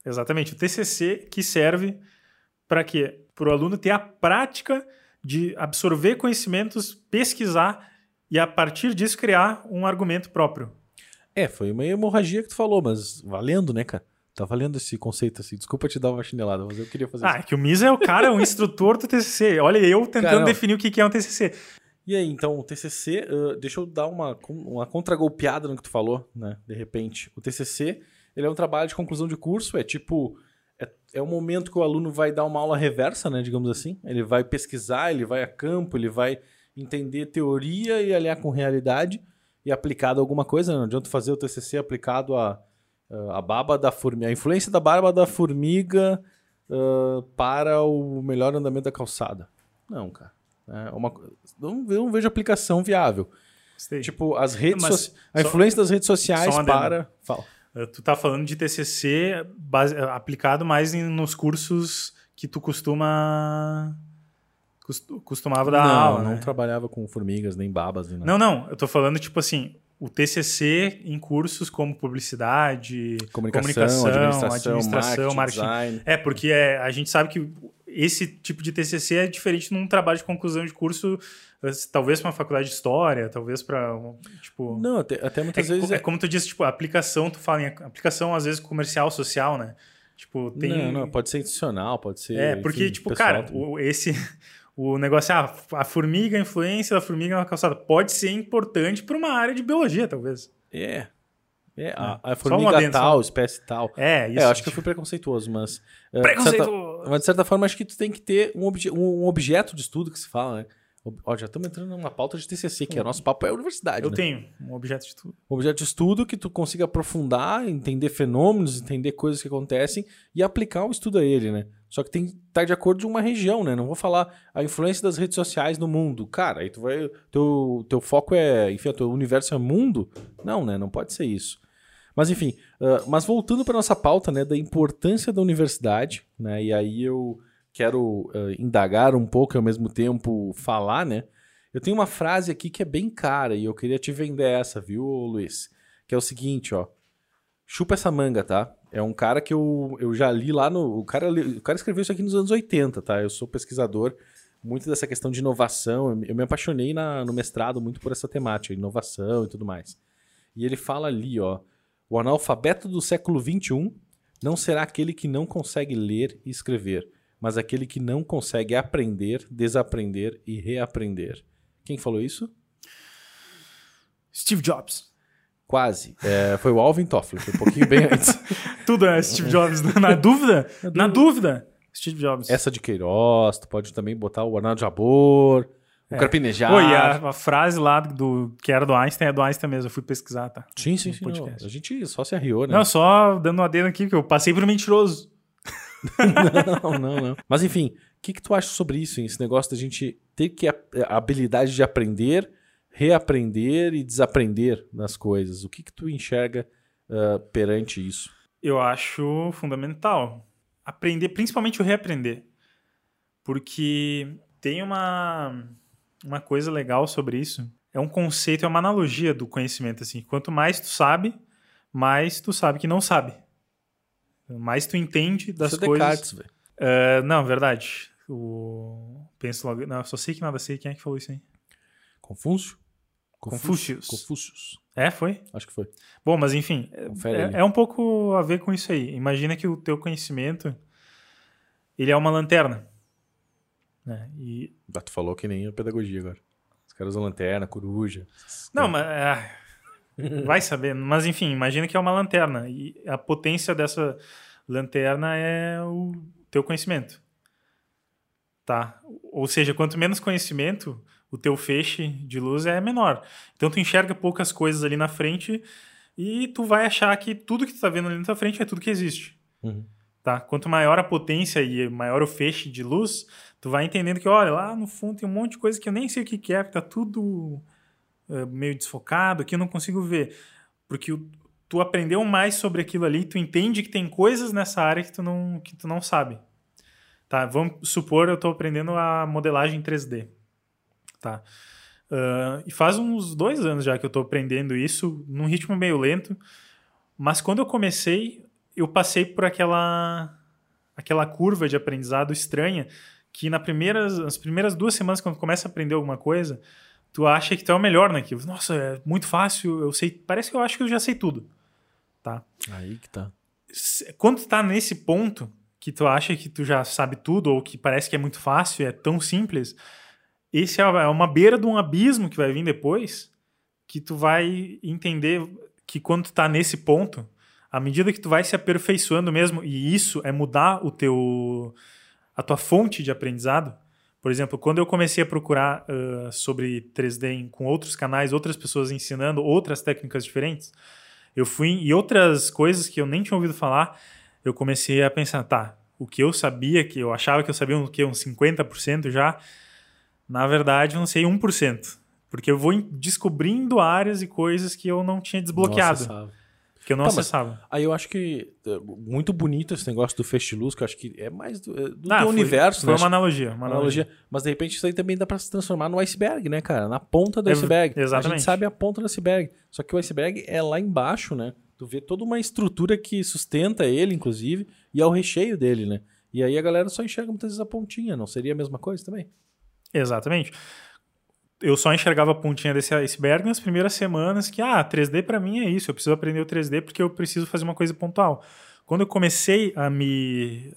[SPEAKER 2] Exatamente. O TCC que serve para quê? Para o aluno ter a prática de absorver conhecimentos, pesquisar e a partir disso criar um argumento próprio.
[SPEAKER 1] É, foi uma hemorragia que tu falou, mas valendo, né, cara? Tá valendo esse conceito assim. Desculpa te dar uma chinelada, mas eu queria fazer
[SPEAKER 2] Ah,
[SPEAKER 1] isso.
[SPEAKER 2] é que o Misa é o cara, é o instrutor do TCC. Olha, eu tentando
[SPEAKER 1] Cara, não.
[SPEAKER 2] definir o que que é um TCC.
[SPEAKER 1] E aí, então, o TCC, uh, deixa eu dar uma, uma contragolpeada no que tu falou, né? De repente. O TCC, ele é um trabalho de conclusão de curso, é tipo... É, é um momento que o aluno vai dar uma aula reversa, né? Digamos assim. Ele vai pesquisar, ele vai a campo, ele vai entender teoria e aliar com realidade e aplicado a alguma coisa. né? Não adianta fazer o TCC aplicado a, a baba da formiga, a influência da barba da formiga uh, para o melhor andamento da calçada. Não, cara. É uma, não, eu não vejo aplicação viável.
[SPEAKER 2] Gostei.
[SPEAKER 1] Tipo, as redes
[SPEAKER 2] Mas
[SPEAKER 1] soci- a
[SPEAKER 2] só-
[SPEAKER 1] influência das redes sociais para. Fala.
[SPEAKER 2] Uh, Tu tá falando de TCC base- uh, aplicado mais nos cursos que tu costuma costu- costumava dar
[SPEAKER 1] não,
[SPEAKER 2] aula,
[SPEAKER 1] não
[SPEAKER 2] né?
[SPEAKER 1] trabalhava com formigas, nem babas, nem nada.
[SPEAKER 2] Não, não, eu tô falando tipo assim, o TCC em cursos como publicidade,
[SPEAKER 1] Comunicação, administração,
[SPEAKER 2] administração,
[SPEAKER 1] marketing, design.
[SPEAKER 2] É, porque é, a gente sabe que esse tipo de TCC é diferente num trabalho de conclusão de curso, eh, talvez para uma faculdade de história, talvez para tipo
[SPEAKER 1] Não, até, até
[SPEAKER 2] é,
[SPEAKER 1] muitas
[SPEAKER 2] co-
[SPEAKER 1] vezes.
[SPEAKER 2] é
[SPEAKER 1] É...
[SPEAKER 2] como tu disse, tipo, aplicação, tu fala em aplicação às vezes comercial, social, né? Tipo, tem
[SPEAKER 1] Não, não, pode ser institucional, pode ser.
[SPEAKER 2] É, porque
[SPEAKER 1] enfim,
[SPEAKER 2] tipo,
[SPEAKER 1] pessoal
[SPEAKER 2] cara, o, esse o negócio, ah, a formiga, a influência da formiga na calçada pode ser importante para uma área de biologia, talvez.
[SPEAKER 1] É. É, a, a
[SPEAKER 2] Só um
[SPEAKER 1] formiga tal,
[SPEAKER 2] só.
[SPEAKER 1] espécie tal.
[SPEAKER 2] É, isso.
[SPEAKER 1] é, eu acho que eu fui preconceituoso, mas. é, de
[SPEAKER 2] Preconceito!
[SPEAKER 1] certa- Mas de certa forma, acho que tu tem que ter um, obje- um- objeto de estudo que se fala, né? Ó, já estamos entrando numa pauta de TCC, que é o nosso papo é a universidade.
[SPEAKER 2] Eu
[SPEAKER 1] né?
[SPEAKER 2] tenho um objeto de tudo.
[SPEAKER 1] Um objeto de estudo que tu consiga aprofundar, entender fenômenos, entender coisas que acontecem e aplicar o estudo a ele, né? Só que tem que estar de acordo de uma região, né? Não vou falar a influência das redes sociais no mundo. Cara, aí tu vai. Teu, teu foco é. Enfim, o teu universo é mundo? Não, né? Não pode ser isso. Mas enfim, ah, mas voltando para nossa pauta, né, da importância da universidade, né? E aí eu quero ah, indagar um pouco e ao mesmo tempo falar, né? Eu tenho uma frase aqui que é bem cara e eu queria te vender essa, viu, Luiz? Que é o seguinte, ó. Chupa essa manga, tá? É um cara que eu, eu já li lá no. O cara, o cara escreveu isso aqui nos anos 80, tá? Eu sou pesquisador, muito dessa questão de inovação. Eu, me- eu me apaixonei na- no mestrado muito por essa temática, inovação e tudo mais. E ele fala ali, ó. O analfabeto do século XXI não será aquele que não consegue ler e escrever, mas aquele que não consegue aprender, desaprender e reaprender. Quem falou isso?
[SPEAKER 2] Steve Jobs.
[SPEAKER 1] Quase. É, foi o Alvin Toffler, foi um pouquinho bem [laughs] antes.
[SPEAKER 2] Tudo é Steve Jobs. Na dúvida? Na dúvida, Steve Jobs.
[SPEAKER 1] Essa de Queiroz, tu pode também botar o Arnaldo Jabor, o Carpinejar.
[SPEAKER 2] Oi, a, a frase lá do que era do Einstein é do Einstein mesmo. Eu fui pesquisar, tá?
[SPEAKER 1] Sim, sim, sim. A gente só se arriou, né?
[SPEAKER 2] Não, só dando um adendo aqui, que eu passei por mentiroso. [laughs]
[SPEAKER 1] não, não, não. Mas enfim, o que, que tu acha sobre isso, hein? esse negócio da gente ter que a, a habilidade de aprender, reaprender e desaprender nas coisas? O que, que tu enxerga ah, perante isso?
[SPEAKER 2] Eu acho fundamental. Aprender, principalmente o reaprender. Porque tem uma, uma coisa legal sobre isso. É um conceito, é uma analogia do conhecimento. assim. Quanto mais tu sabe, mais tu sabe que não sabe. Mais tu entende das
[SPEAKER 1] Isso é
[SPEAKER 2] coisas.
[SPEAKER 1] Descartes, velho.
[SPEAKER 2] É, não, verdade. O... Penso logo. Não, só sei que nada sei. Quem é que falou isso aí?
[SPEAKER 1] Confúcio?
[SPEAKER 2] Confúcios.
[SPEAKER 1] Confúcios.
[SPEAKER 2] É, foi?
[SPEAKER 1] Acho que foi.
[SPEAKER 2] Bom, mas enfim,
[SPEAKER 1] ali.
[SPEAKER 2] é, é um pouco a ver com isso aí. Imagina que o teu conhecimento, ele é uma lanterna. Né? E,
[SPEAKER 1] Ah, tu falou que nem a pedagogia agora. Os caras usam lanterna, coruja.
[SPEAKER 2] não, mas... ah, [laughs] vai saber. Mas enfim, imagina que é uma lanterna. E a potência dessa lanterna é o teu conhecimento. Tá? Ou seja, quanto menos conhecimento, o teu feixe de luz é menor. Então tu enxerga poucas coisas ali na frente e tu vai achar que tudo que tu tá vendo ali na tua frente é tudo que existe.
[SPEAKER 1] Uhum.
[SPEAKER 2] Tá? Quanto maior a potência e maior o feixe de luz, tu vai entendendo que, olha, lá no fundo tem um monte de coisa que eu nem sei o que que é, porque tá tudo eh, meio desfocado, aqui eu não consigo ver. Porque o- tu aprendeu mais sobre aquilo ali, tu entende que tem coisas nessa área que tu não, que tu não sabe. Tá? Vamos supor, eu estou aprendendo a modelagem 3D. Tá? Ah, e faz uns dois anos já que eu estou aprendendo isso, num ritmo meio lento. Mas quando eu comecei, eu passei por aquela aquela curva de aprendizado estranha que na primeiras, nas primeiras duas semanas, quando tu começa a aprender alguma coisa, tu acha que tu é o melhor naquilo. Nossa, é muito fácil, eu sei. Parece que eu acho que eu já sei tudo. Tá?
[SPEAKER 1] Aí que tá.
[SPEAKER 2] Quando tu tá nesse ponto que tu acha que tu já sabe tudo, ou que parece que é muito fácil, é tão simples, esse é é uma beira de um abismo que vai vir depois, que tu vai entender que quando tu tá nesse ponto, à medida que tu vai se aperfeiçoando mesmo, e isso é mudar o teu a tua fonte de aprendizado. Por exemplo, quando eu comecei a procurar ah, sobre 3D em- com outros canais, outras pessoas ensinando outras técnicas diferentes, eu fui em outras coisas que eu nem tinha ouvido falar, eu comecei a pensar, tá, o que eu sabia, que eu achava que eu sabia o que uns 50% já, na verdade, eu não sei 1%. Porque eu vou descobrindo áreas e coisas que eu não tinha desbloqueado,
[SPEAKER 1] Nossa,
[SPEAKER 2] que eu não
[SPEAKER 1] Tá,
[SPEAKER 2] acessava.
[SPEAKER 1] Aí eu acho que é, muito bonito esse negócio do feixe de luz, que eu acho que é mais do, é do
[SPEAKER 2] Ah, foi-
[SPEAKER 1] universo,
[SPEAKER 2] Foi
[SPEAKER 1] né?
[SPEAKER 2] uma analogia. Uma
[SPEAKER 1] analogia. Mas de repente isso aí também dá pra se transformar no iceberg, né, cara? Na ponta do
[SPEAKER 2] É,
[SPEAKER 1] iceberg. A
[SPEAKER 2] exatamente.
[SPEAKER 1] gente sabe a ponta do iceberg. Só que o iceberg é lá embaixo, né? Tu vê toda uma estrutura que sustenta ele, inclusive, e é o recheio dele, né? E aí a galera só enxerga muitas vezes a pontinha, não seria a mesma coisa também?
[SPEAKER 2] Exatamente. Eu só enxergava a pontinha desse iceberg nas primeiras semanas que, ah, 3D pra mim é isso, eu preciso aprender o 3D porque eu preciso fazer uma coisa pontual. Quando eu comecei a me...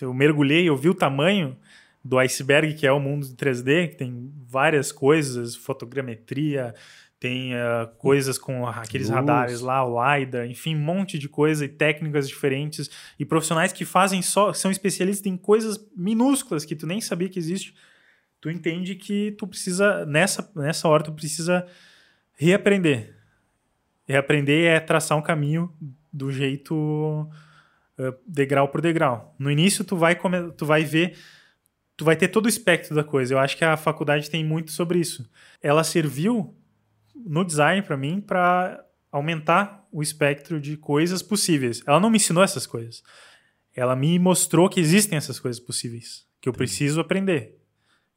[SPEAKER 2] Eu mergulhei, eu vi o tamanho do iceberg que é o mundo de 3D, que tem várias coisas, fotogrametria, tem ah, coisas com aqueles
[SPEAKER 1] Luz.
[SPEAKER 2] radares lá, o LiDAR, enfim, um monte de coisa e técnicas diferentes e profissionais que fazem só, são especialistas em coisas minúsculas que tu nem sabia que existe tu entende que tu precisa, nessa, nessa hora, tu precisa reaprender. Reaprender é traçar um caminho do jeito eh, degrau por degrau. No início, tu vai, come- tu vai ver, tu vai ter todo o espectro da coisa. Eu acho que a faculdade tem muito sobre isso. Ela serviu no design para mim para aumentar o espectro de coisas possíveis. Ela não me ensinou essas coisas. Ela me mostrou que existem essas coisas possíveis, que eu preciso aprender.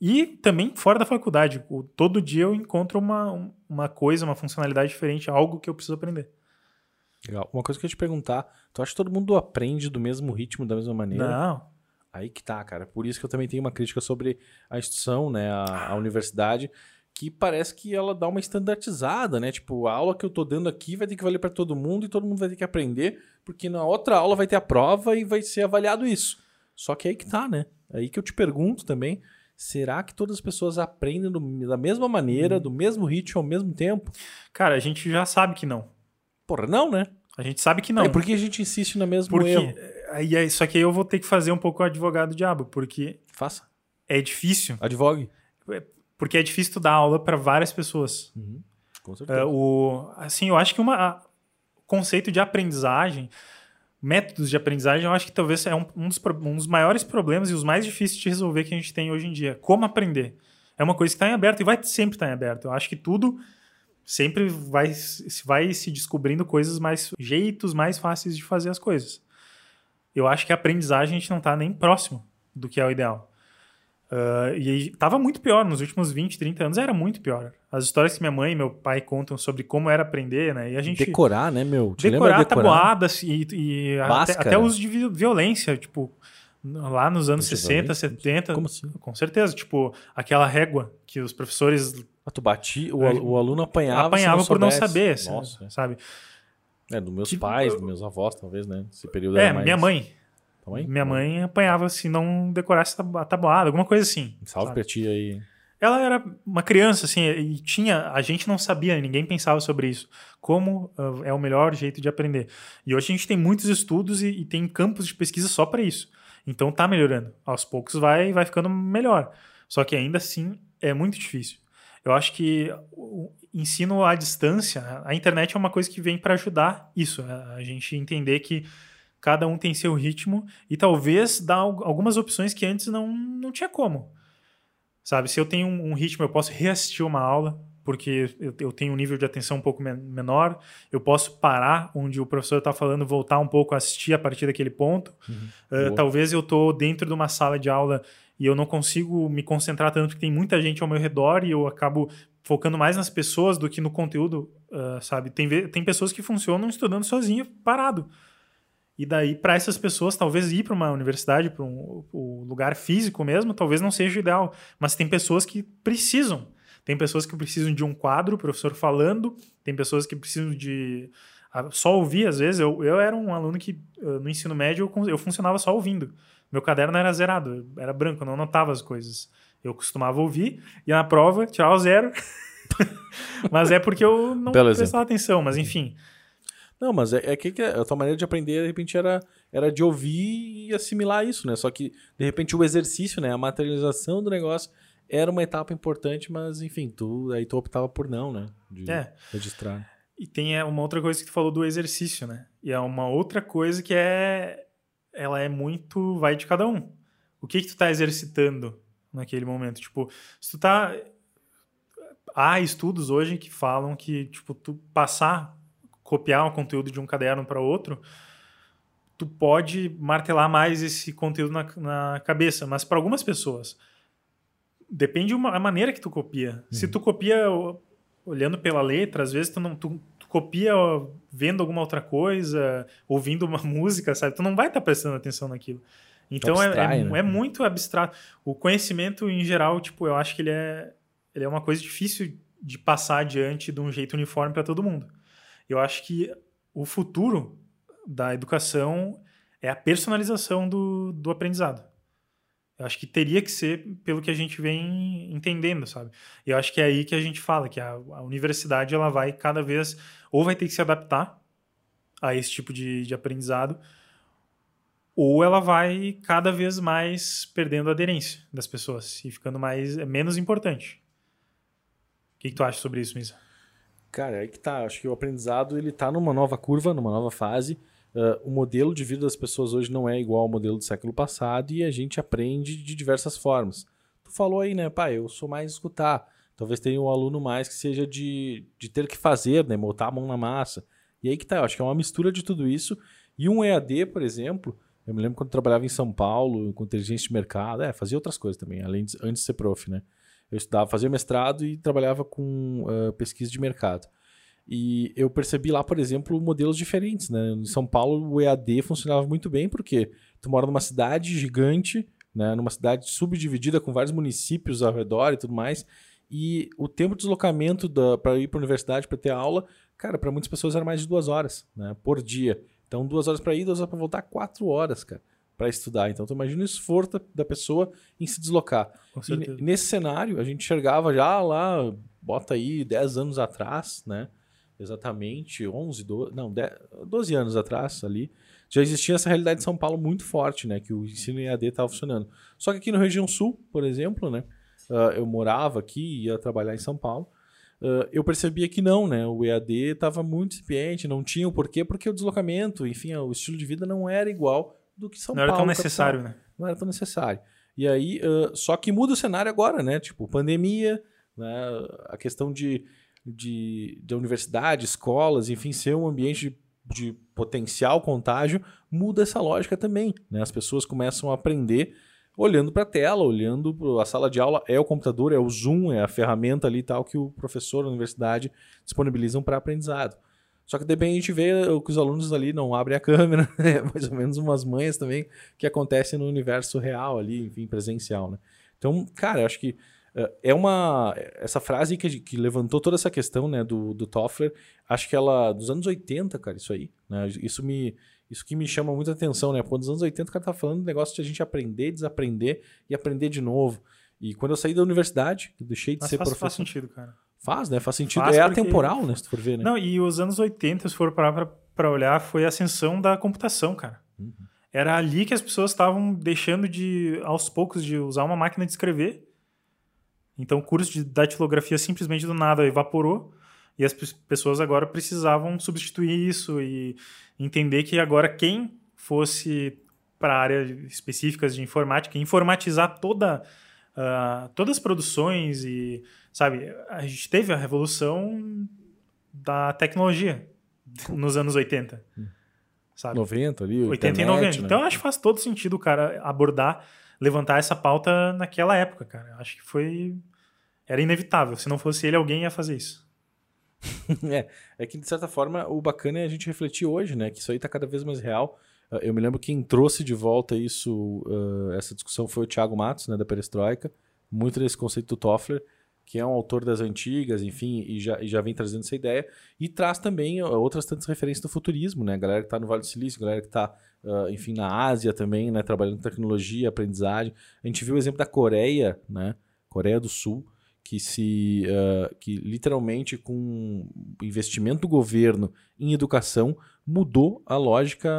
[SPEAKER 2] E também fora da faculdade. O- Todo dia eu encontro uma, um- uma coisa, uma funcionalidade diferente, algo que eu preciso aprender.
[SPEAKER 1] Legal. Uma coisa que eu ia te perguntar, tu acha que todo mundo aprende do mesmo ritmo, da mesma maneira?
[SPEAKER 2] Não.
[SPEAKER 1] Aí que tá, cara. Por isso que eu também tenho uma crítica sobre a instituição, né, a, a universidade, que parece que ela dá uma estandartizada, né? Tipo, a aula que eu tô dando aqui vai ter que valer pra todo mundo e todo mundo vai ter que aprender, porque na outra aula vai ter a prova e vai ser avaliado isso. Só que aí que tá, né? Aí que eu te pergunto também, será que todas as pessoas aprendem do- da mesma maneira, do mesmo ritmo ao mesmo tempo?
[SPEAKER 2] Cara, a gente já sabe que não.
[SPEAKER 1] Porra, não, né?
[SPEAKER 2] A gente sabe que não.
[SPEAKER 1] É, por que a gente insiste no mesmo
[SPEAKER 2] porque
[SPEAKER 1] erro?
[SPEAKER 2] aí, aí- só que aí eu vou ter que fazer um pouco o advogado diabo, porque
[SPEAKER 1] Faça.
[SPEAKER 2] é difícil.
[SPEAKER 1] Advogue.
[SPEAKER 2] Porque é difícil tu dar aula para várias pessoas.
[SPEAKER 1] Uhum. Com certeza.
[SPEAKER 2] É, o, assim, eu acho que uma, a- o conceito de aprendizagem, métodos de aprendizagem, eu acho que talvez é um, um dos, um dos maiores problemas e os mais difíceis de resolver que a gente tem hoje em dia. Como aprender? É uma coisa que está em aberto e vai sempre estar em aberto. Eu acho que tudo sempre vai, vai se descobrindo coisas mais, jeitos mais fáceis de fazer as coisas. Eu acho que a aprendizagem a gente não está nem próximo do que é o ideal. Ah, e aí, tava muito pior nos últimos 20, 30 anos, era muito pior. As histórias que minha mãe e meu pai contam sobre como era aprender, né? E a gente
[SPEAKER 1] Decorar, né, meu? Te
[SPEAKER 2] decorar,
[SPEAKER 1] decorar?
[SPEAKER 2] tabuadas e, e até, até uso de vi- violência, tipo, Lá nos anos 60, 70.
[SPEAKER 1] Como assim?
[SPEAKER 2] Com certeza. Tipo, aquela régua que os professores.
[SPEAKER 1] Ah, tu batia, o, al- o aluno apanhava.
[SPEAKER 2] apanhavam
[SPEAKER 1] se
[SPEAKER 2] por não saber,
[SPEAKER 1] Nossa.
[SPEAKER 2] sabe?
[SPEAKER 1] É, dos meus
[SPEAKER 2] Que-
[SPEAKER 1] pais, dos meus avós, talvez, né? Esse período
[SPEAKER 2] É,
[SPEAKER 1] mais...
[SPEAKER 2] minha mãe.
[SPEAKER 1] Mãe?
[SPEAKER 2] Minha mãe apanhava se não decorasse a tabuada, alguma coisa assim.
[SPEAKER 1] Salve
[SPEAKER 2] sabe?
[SPEAKER 1] pra ti aí.
[SPEAKER 2] Ela era uma criança, assim, e tinha. A gente não sabia, ninguém pensava sobre isso. Como ah, é o melhor jeito de aprender. E hoje a gente tem muitos estudos e, e tem campos de pesquisa só para isso. Então tá melhorando. Aos poucos vai, vai ficando melhor. Só que ainda assim é muito difícil. Eu acho que o ensino à distância, a internet é uma coisa que vem para ajudar isso, a gente entender que cada um tem seu ritmo e talvez al- algumas opções que antes não, não tinha como. Sabe, se eu tenho um, um ritmo, eu posso reassistir uma aula, porque eu, eu tenho um nível de atenção um pouco men- menor, eu posso parar onde o professor está falando, voltar um pouco, assistir a partir daquele ponto. Uh,
[SPEAKER 1] Boa.
[SPEAKER 2] talvez eu estou dentro de uma sala de aula e eu não consigo me concentrar tanto porque tem muita gente ao meu redor e eu acabo focando mais nas pessoas do que no conteúdo, uh, sabe? Tem, tem pessoas que funcionam estudando sozinho, parado. E daí, para essas pessoas, talvez ir para uma universidade, para um, um lugar físico mesmo, talvez não seja o ideal. Mas tem pessoas que precisam. Tem pessoas que precisam de um quadro, o professor falando. Tem pessoas que precisam de ah, só ouvir, às vezes. Eu, eu era um aluno que, ah, no ensino médio, eu, eu funcionava só ouvindo. Meu caderno era zerado, era branco, eu não anotava as coisas. Eu costumava ouvir, e na prova, tirava zero. [laughs] mas é porque eu não
[SPEAKER 1] Belo exemplo.
[SPEAKER 2] prestava atenção, mas enfim.
[SPEAKER 1] Não, mas é, é que que a tua maneira de aprender, de repente, era, era de ouvir e assimilar isso, né? Só que, de repente, o exercício, né? A materialização do negócio era uma etapa importante, mas, enfim, tu, aí tu optava por não, né? De
[SPEAKER 2] É.
[SPEAKER 1] registrar.
[SPEAKER 2] E tem é, uma outra coisa que tu falou do exercício, né? E é uma outra coisa que é. Ela é muito. Vai de cada um. O que que tu tá exercitando naquele momento? Tipo, se tu tá. Há estudos hoje que falam que, tipo, tu passar, copiar um conteúdo de um caderno para outro, tu pode martelar mais esse conteúdo na, na cabeça. Mas para algumas pessoas, depende uma, a maneira que tu copia. Se tu copia olhando pela letra, às vezes tu não tu, tu copia ó, vendo alguma outra coisa, ouvindo uma [laughs] música, sabe? Tu não vai estar prestando atenção naquilo. Então é,
[SPEAKER 1] abstrai,
[SPEAKER 2] é,
[SPEAKER 1] né?
[SPEAKER 2] é muito abstrato. O conhecimento em geral, tipo, eu acho que ele é ele é uma coisa difícil de passar adiante de um jeito uniforme para todo mundo. Eu acho que o futuro da educação é a personalização do, do aprendizado. Eu acho que teria que ser pelo que a gente vem entendendo, sabe? E eu acho que é aí que a gente fala que a, a universidade ela vai cada vez ou vai ter que se adaptar a esse tipo de, de aprendizado ou ela vai cada vez mais perdendo a aderência das pessoas e ficando mais menos importante. O que, que tu acha sobre isso, Misa?
[SPEAKER 1] Cara, aí que tá. Acho que o aprendizado ele tá numa nova curva, numa nova fase. Ah, o modelo de vida das pessoas hoje não é igual ao modelo do século passado e a gente aprende de diversas formas. Tu falou aí, né, pai? Eu sou mais escutar. Talvez tenha um aluno mais que seja de, de ter que fazer, né? Botar a mão na massa. E aí que tá. Acho que é uma mistura de tudo isso. E um EAD, por exemplo, eu me lembro quando trabalhava em São Paulo, com inteligência de mercado, é, fazia outras coisas também, além de, antes de ser prof, né? Eu estudava, fazia mestrado e trabalhava com ah, pesquisa de mercado. E eu percebi lá, por exemplo, modelos diferentes, né? Em São Paulo, o EAD funcionava muito bem, porque tu mora numa cidade gigante, né? Numa cidade subdividida com vários municípios ao redor e tudo mais. E o tempo de deslocamento para ir para a universidade para ter aula, cara, para muitas pessoas era mais de duas horas, né? Por dia. Então, duas horas para ir, duas horas para voltar, quatro horas, cara, para estudar. Então, tu imagina o esforço da, pessoa em se deslocar. E nesse cenário, a gente enxergava já lá, bota aí 10 anos atrás, né? Exatamente, 11, 12, não, 10, 12 anos atrás ali, já existia essa realidade de São Paulo muito forte, né? Que o ensino EAD estava funcionando. Só que aqui na região sul, por exemplo, né? ah, eu morava aqui, ia trabalhar em São Paulo, ah, eu percebia que não, né? O EAD estava muito incipiente, não tinha o porquê, porque o deslocamento, enfim, o estilo de vida não era igual do que São
[SPEAKER 2] Não era
[SPEAKER 1] Paulo.
[SPEAKER 2] tão
[SPEAKER 1] capital
[SPEAKER 2] necessário, né?
[SPEAKER 1] não era tão necessário. E aí, ãh, só que muda o cenário agora, né? Tipo, pandemia, né? a questão de, de, de universidade, escolas, enfim, ser um ambiente de, de potencial contágio, muda essa lógica também, né? As pessoas começam a aprender olhando para a tela, olhando pro, a sala de aula, é o computador, é o Zoom, é a ferramenta ali tal que o professor, a universidade disponibilizam para aprendizado. Só que depende a gente vê que os alunos ali não abrem a câmera, [laughs] né? mais ou menos umas manhas também que acontecem no universo real ali, enfim, presencial, né? Então, cara, eu acho que uh, é uma essa frase que, que levantou toda essa questão, né, do, do Toffler, acho que ela dos anos 80, cara, isso aí, né? Isso me isso que me chama muita atenção, né? Quando nos anos 80 o cara tá falando do negócio de a gente aprender, desaprender e aprender de novo. E quando eu saí da universidade, deixei de
[SPEAKER 2] Mas
[SPEAKER 1] ser
[SPEAKER 2] faz,
[SPEAKER 1] professor.
[SPEAKER 2] faz sentido, cara.
[SPEAKER 1] Faz, né? Faz sentido.
[SPEAKER 2] Faz
[SPEAKER 1] é
[SPEAKER 2] porque-
[SPEAKER 1] atemporal, né? Se tu for ver, né?
[SPEAKER 2] Não, e os anos 80, se for parar pra, pra olhar, foi a ascensão da computação, cara.
[SPEAKER 1] Uhum.
[SPEAKER 2] Era ali que as pessoas estavam deixando de, aos poucos, de usar uma máquina de escrever. Então o curso de datilografia simplesmente do nada evaporou. E as pe- pessoas agora precisavam substituir isso e entender que agora quem fosse para áreas específicas de informática, informatizar toda, ah, todas as produções e, sabe, a gente teve a revolução da tecnologia nos anos 80, sabe?
[SPEAKER 1] 90 ali,
[SPEAKER 2] 80 e
[SPEAKER 1] internet,
[SPEAKER 2] 90.
[SPEAKER 1] né?
[SPEAKER 2] Então eu acho que faz todo sentido o cara abordar, levantar essa pauta naquela época, cara. Acho que foi. Era inevitável. Se não fosse ele, alguém ia fazer isso. [laughs]
[SPEAKER 1] é, é que de certa forma o bacana é a gente refletir hoje, né? Que isso aí tá cada vez mais real. Uh, Eu me lembro que quem trouxe de volta isso, uh, essa discussão foi o Thiago Matos, né, da Perestroika, muito desse conceito do Toffler, que é um autor das antigas, enfim, e já, e já vem trazendo essa ideia, e traz também outras tantas referências do futurismo, né? Galera que tá no Vale do Silício, galera que tá, uh, enfim, na Ásia também, né, trabalhando tecnologia, aprendizagem. A gente viu o exemplo da Coreia, né? Coreia do Sul, que se uh, que literalmente com investimento do governo em educação mudou a lógica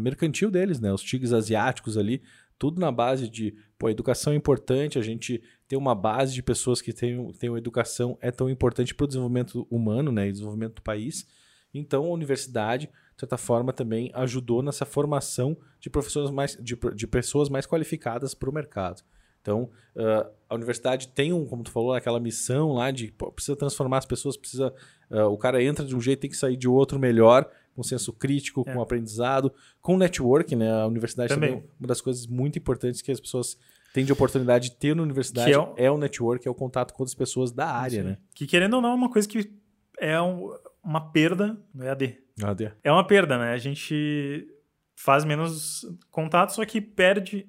[SPEAKER 1] mercantil deles, né? Os tigres asiáticos ali, tudo na base de, pô, educação é importante, a gente ter uma base de pessoas que tenham, tenham educação é tão importante para o desenvolvimento humano, né, e desenvolvimento do país. Então a universidade, de certa forma, também ajudou nessa formação de professores mais de, de pessoas mais qualificadas para o mercado. Então, uh, a universidade tem um, como tu falou, aquela missão lá de pô, precisa transformar as pessoas, precisa. Uh, o cara entra de um jeito tem que sair de outro melhor, com senso crítico,
[SPEAKER 2] É.
[SPEAKER 1] com aprendizado, com networking, né? A universidade também.
[SPEAKER 2] Também.
[SPEAKER 1] é uma das coisas muito importantes que as pessoas têm de oportunidade de ter na universidade
[SPEAKER 2] Que é o-
[SPEAKER 1] é o network, é o contato com outras pessoas da área,
[SPEAKER 2] Sim.
[SPEAKER 1] né?
[SPEAKER 2] Que querendo ou não, é uma coisa que é um- uma perda no EAD.
[SPEAKER 1] AD.
[SPEAKER 2] É uma perda, né? A gente faz menos contato, só que perde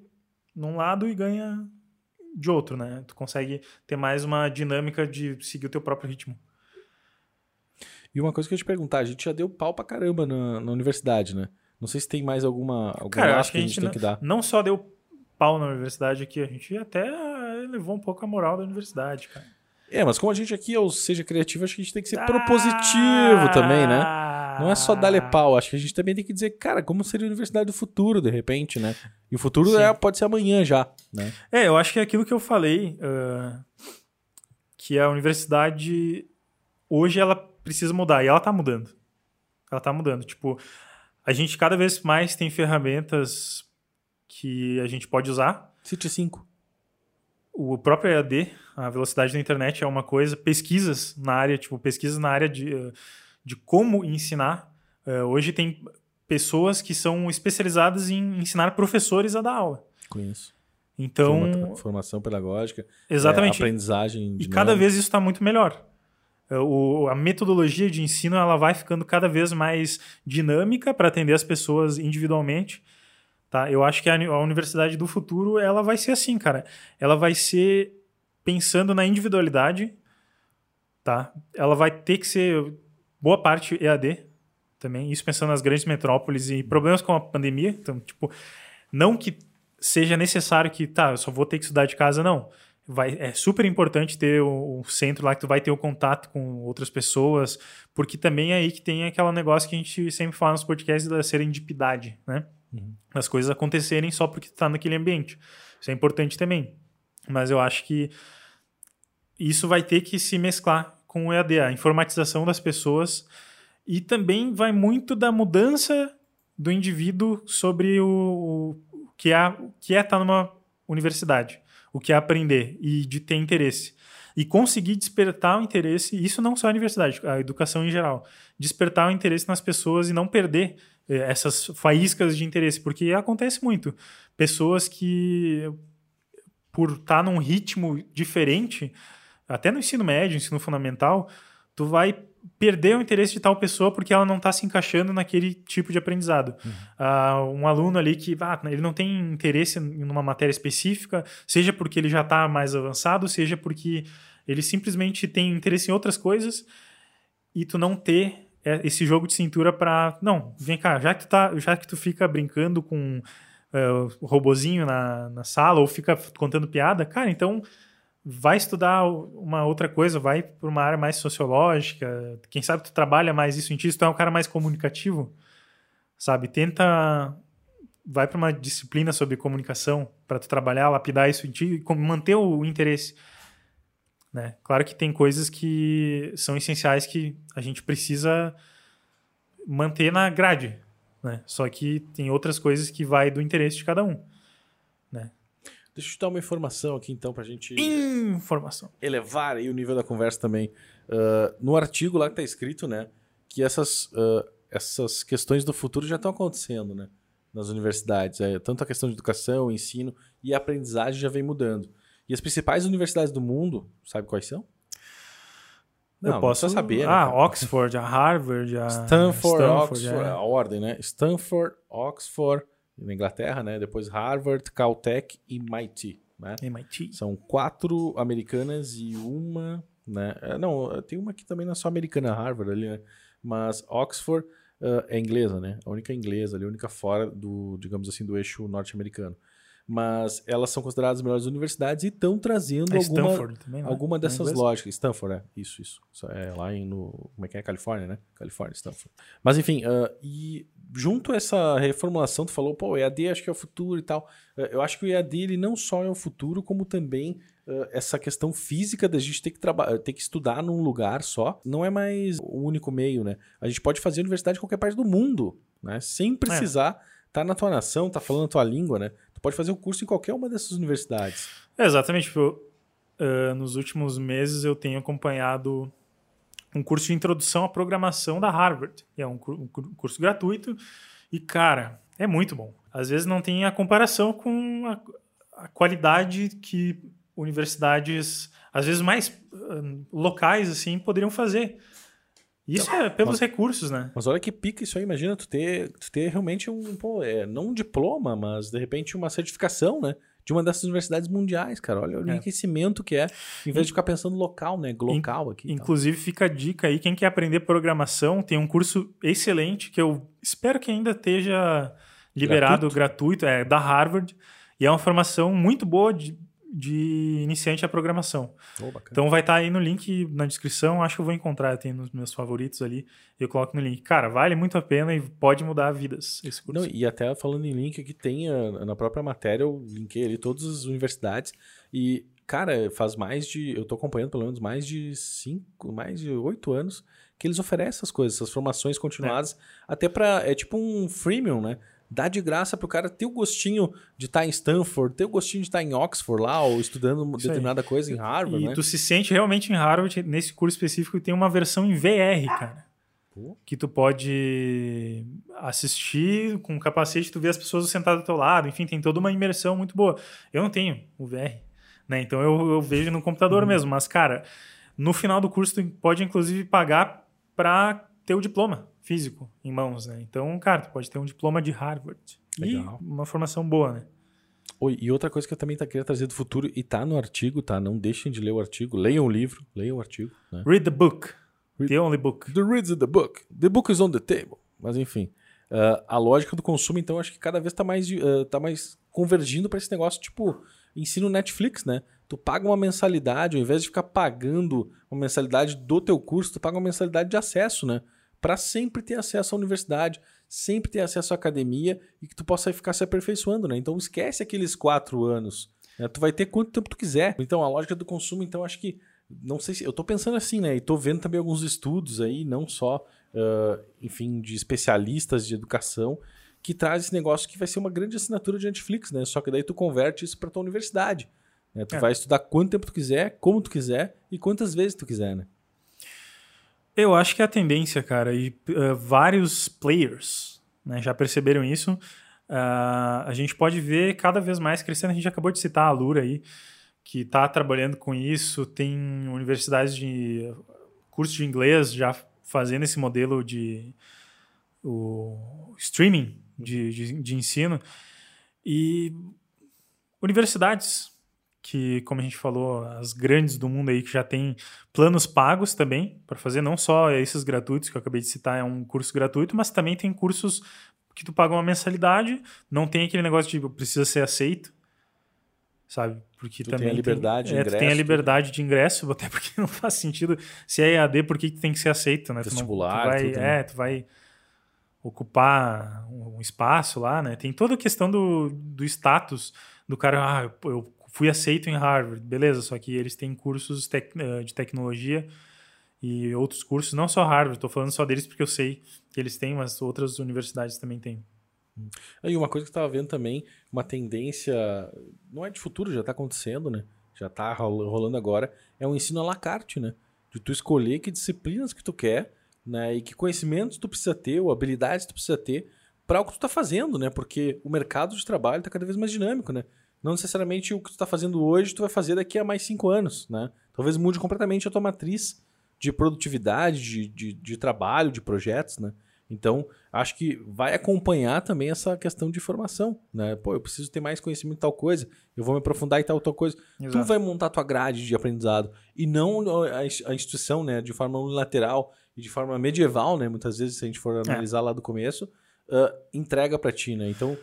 [SPEAKER 2] num lado e ganha de outro, né? Tu consegue ter mais uma dinâmica de seguir o teu próprio ritmo.
[SPEAKER 1] E uma coisa que eu ia te perguntar, a gente já deu pau pra caramba na, na universidade, né? Não sei se tem mais alguma, algum
[SPEAKER 2] Cara, acho que a gente
[SPEAKER 1] tem que dar.
[SPEAKER 2] não só deu pau na universidade aqui, a gente até levou um pouco a moral da universidade, cara.
[SPEAKER 1] É, mas como a gente aqui é o Seja Criativo, acho que a gente tem que ser propositivo também, né? Não é só dar-lhe pau, acho que a gente também tem que dizer, cara, como seria a universidade do futuro, de repente, né? E o futuro é, pode ser amanhã já, né?
[SPEAKER 2] É, eu acho que é aquilo que eu falei, ah, que a universidade hoje ela precisa mudar e ela tá mudando. Ela tá mudando. Tipo, a gente cada vez mais tem ferramentas que a gente pode usar.
[SPEAKER 1] City 5.
[SPEAKER 2] O próprio EAD, a velocidade da internet é uma coisa. Pesquisas na área, tipo, pesquisas na área de, eh, de como ensinar. Eh, Hoje tem pessoas que são especializadas em ensinar professores a dar aula.
[SPEAKER 1] Conheço.
[SPEAKER 2] Então,
[SPEAKER 1] Forma- Formação pedagógica.
[SPEAKER 2] exatamente.
[SPEAKER 1] é, aprendizagem.
[SPEAKER 2] E
[SPEAKER 1] dinâmica.
[SPEAKER 2] cada vez isso está muito melhor. É, O, a metodologia de ensino ela vai ficando cada vez mais dinâmica para atender as pessoas individualmente. Tá? Eu acho que a, a universidade do futuro ela vai ser assim, cara. Ela vai ser pensando na individualidade. Tá? Ela vai ter que ser boa parte EAD também. Isso pensando nas grandes metrópoles e problemas com a pandemia. Então, tipo, não que seja necessário que, tá, eu só vou ter que estudar de casa, não vai, é super importante ter o, o centro lá que tu vai ter o contato com outras pessoas, porque também é aí que tem aquele negócio que a gente sempre fala nos podcasts da serendipidade, né?
[SPEAKER 1] Uhum.
[SPEAKER 2] As coisas acontecerem só porque tu tá naquele ambiente. Isso é importante também. Mas eu acho que isso vai ter que se mesclar com o EAD, a informatização das pessoas e também vai muito da mudança do indivíduo sobre o, o que é o que é estar numa universidade o que é aprender e de ter interesse. E conseguir despertar o interesse, isso não só a universidade, a educação em geral, despertar o interesse nas pessoas e não perder eh, essas faíscas de interesse, porque acontece muito. Pessoas que, por estar num ritmo diferente, até no ensino médio, ensino fundamental, tu vai perder o interesse de tal pessoa porque ela não está se encaixando naquele tipo de aprendizado. Uhum. Uh, um aluno ali que ah, ele não tem interesse em uma matéria específica, seja porque ele já está mais avançado, seja porque ele simplesmente tem interesse em outras coisas e tu não ter é, esse jogo de cintura para não, vem cá, já que tu tá, já que tu fica brincando com uh, o robozinho na, na sala ou fica contando piada, cara, então vai estudar uma outra coisa, vai para uma área mais sociológica, quem sabe tu trabalha mais isso em ti, tu é um cara mais comunicativo, sabe? Tenta vai para uma disciplina sobre comunicação para tu trabalhar, lapidar isso em ti e manter o interesse. Né? Claro que tem coisas que são essenciais que a gente precisa manter na grade, né? Só que tem outras coisas que vai do interesse de cada um?
[SPEAKER 1] Deixa eu te dar uma informação aqui, então, para a gente
[SPEAKER 2] informação.
[SPEAKER 1] elevar aí o nível da conversa também. Uh, no artigo lá que está escrito, né, que essas, uh, essas questões do futuro já estão acontecendo, né, nas universidades. É, tanto a questão de educação, ensino e aprendizagem já vem mudando. E as principais universidades do mundo, sabe quais são?
[SPEAKER 2] Não, eu posso saber. Né, ah, né, Oxford, a Harvard, a
[SPEAKER 1] Stanford, Stanford Oxford, é. a ordem, né? Stanford, Oxford, na Inglaterra, né? Depois Harvard, Caltech e MIT, né?
[SPEAKER 2] MIT.
[SPEAKER 1] São quatro americanas e uma, né? É, não, tem uma aqui também não é só americana, Harvard ali, né? Mas Oxford uh, é inglesa, né? A única inglesa ali, a única fora do, digamos assim, do eixo norte-americano mas elas são consideradas as melhores universidades e estão trazendo é alguma, também, né? alguma dessas é lógicas. Stanford, é, isso, isso. É lá em, no, como é que é? Califórnia, né? Califórnia, Stanford. Mas enfim, uh, e junto a essa reformulação, tu falou, pô, o EAD acho que é o futuro e tal. Uh, eu acho que o EAD ele não só é o futuro, como também uh, essa questão física da gente ter que, ter que estudar num lugar só, não é mais o único meio, né? A gente pode fazer universidade em qualquer parte do mundo, né? Sem precisar estar é. tá na tua nação, tá falando a tua língua, né? pode fazer o curso em qualquer uma dessas universidades.
[SPEAKER 2] É, exatamente. Tipo, uh, nos últimos meses eu tenho acompanhado um curso de introdução à programação da Harvard. é um, um curso gratuito e, cara, é muito bom. Às vezes não tem a comparação com a, a qualidade que universidades, às vezes mais uh, locais, assim, poderiam fazer. Isso então, é pelos mas, recursos, né?
[SPEAKER 1] Mas olha que pica isso aí, imagina tu ter, tu ter realmente um, pô, é, não um diploma, mas de repente uma certificação, né? De uma dessas universidades mundiais, cara. Olha o é. enriquecimento que é, em vez de ficar pensando local, né? Local aqui.
[SPEAKER 2] Inclusive, fica a dica aí, quem quer aprender programação, tem um curso excelente que eu espero que ainda esteja liberado gratuito, gratuito é da Harvard. E é uma formação muito boa de de iniciante a programação. Oh, então vai estar tá aí no link na descrição, acho que eu vou encontrar, tem nos meus favoritos ali, eu coloco no link. Cara, vale muito a pena e pode mudar vidas esse curso.
[SPEAKER 1] Não, e até falando em link, aqui tem a, na própria matéria, eu linkei ali todas as universidades e, cara, faz mais de, eu tô acompanhando pelo menos mais de cinco, mais de oito anos que eles oferecem essas coisas, essas formações continuadas, é. até para é tipo um freemium, né? Dá de graça pro cara ter o gostinho de estar tá em Stanford, ter o gostinho de estar tá em Oxford lá, ou estudando Isso determinada aí. coisa em Harvard.
[SPEAKER 2] E
[SPEAKER 1] né?
[SPEAKER 2] tu se sente realmente em Harvard, nesse curso específico, tem uma versão em VR, cara. Pô. Que tu pode assistir com capacete, tu vê as pessoas sentadas do teu lado, enfim, tem toda uma imersão muito boa. Eu não tenho o VR, né? Então eu, eu vejo no computador uhum. mesmo, mas, cara, no final do curso tu pode inclusive pagar para ter o diploma físico em mãos, né? Então, cara, tu pode ter um diploma de Harvard. Legal. E uma formação boa, né?
[SPEAKER 1] Oi, e outra coisa que eu também tá querendo trazer do futuro, e tá no artigo, tá? Não deixem de ler o artigo. Leiam o livro, leiam o artigo. Né?
[SPEAKER 2] Read the book. Read, the only book.
[SPEAKER 1] The reads the book. The book is on the table. Mas enfim. Uh, a lógica do consumo, então, acho que cada vez tá mais, uh, tá mais convergindo para esse negócio, tipo, ensino Netflix, né? Tu paga uma mensalidade, ao invés de ficar pagando uma mensalidade do teu curso, tu paga uma mensalidade de acesso, né? Para sempre ter acesso à universidade, sempre ter acesso à academia e que tu possa ficar se aperfeiçoando, né? Então esquece aqueles quatro anos. Né? Tu vai ter quanto tempo tu quiser. Então a lógica do consumo, então acho que não sei se eu tô pensando assim, né? E tô vendo também alguns estudos aí, não só, uh, enfim, de especialistas de educação que traz esse negócio que vai ser uma grande assinatura de Netflix, né? Só que daí tu converte isso para tua universidade. Né? Tu é. vai estudar quanto tempo tu quiser, como tu quiser e quantas vezes tu quiser, né?
[SPEAKER 2] Eu acho que é a tendência, cara, e uh, vários players né, já perceberam isso. Uh, a gente pode ver cada vez mais crescendo. A gente acabou de citar a Lura aí, que está trabalhando com isso. Tem universidades de curso de inglês já fazendo esse modelo de o streaming de, de, de ensino e universidades que, como a gente falou, as grandes do mundo aí que já tem planos pagos também para fazer, não só esses gratuitos que eu acabei de citar, é um curso gratuito, mas também tem cursos que tu paga uma mensalidade, não tem aquele negócio de precisa ser aceito, sabe? Porque
[SPEAKER 1] Tu
[SPEAKER 2] também
[SPEAKER 1] tem a liberdade de
[SPEAKER 2] é, tu tem a
[SPEAKER 1] ingresso,
[SPEAKER 2] liberdade de ingresso, [laughs] até porque não faz sentido. Se é EAD, por que tem que ser aceito, né? Tu não-
[SPEAKER 1] Vestibular,
[SPEAKER 2] tu vai,
[SPEAKER 1] tudo, né?
[SPEAKER 2] É, tu vai ocupar um espaço lá, né? Tem toda a questão do, do status do cara, ah, eu, eu fui aceito em Harvard, beleza, só que eles têm cursos tec- eh, de tecnologia e outros cursos, não só Harvard, tô falando só deles porque eu sei que eles têm, mas outras universidades também têm.
[SPEAKER 1] E uma coisa que eu estava vendo também, uma tendência, não é de futuro, já está acontecendo, né? Já está rolando agora, é um ensino à la carte, né? De tu escolher que disciplinas que tu quer, né? E que conhecimentos tu precisa ter, ou habilidades tu precisa ter para o que tu tá fazendo, né? Porque o mercado de trabalho está cada vez mais dinâmico, né? Não necessariamente o que tu tá fazendo hoje tu vai fazer daqui a mais cinco anos, né? Talvez mude completamente a tua matriz de produtividade, de, de, de trabalho, de projetos, né? Então, acho que vai acompanhar também essa questão de formação, né? Pô, eu preciso ter mais conhecimento em tal coisa, eu vou me aprofundar em tal tal coisa. Tu
[SPEAKER 2] Exato.
[SPEAKER 1] vai montar tua grade de aprendizado e não a ins- a instituição, né, de forma unilateral e de forma medieval, né, muitas vezes se a gente for analisar lá do começo, ah, entrega para ti, né? Então,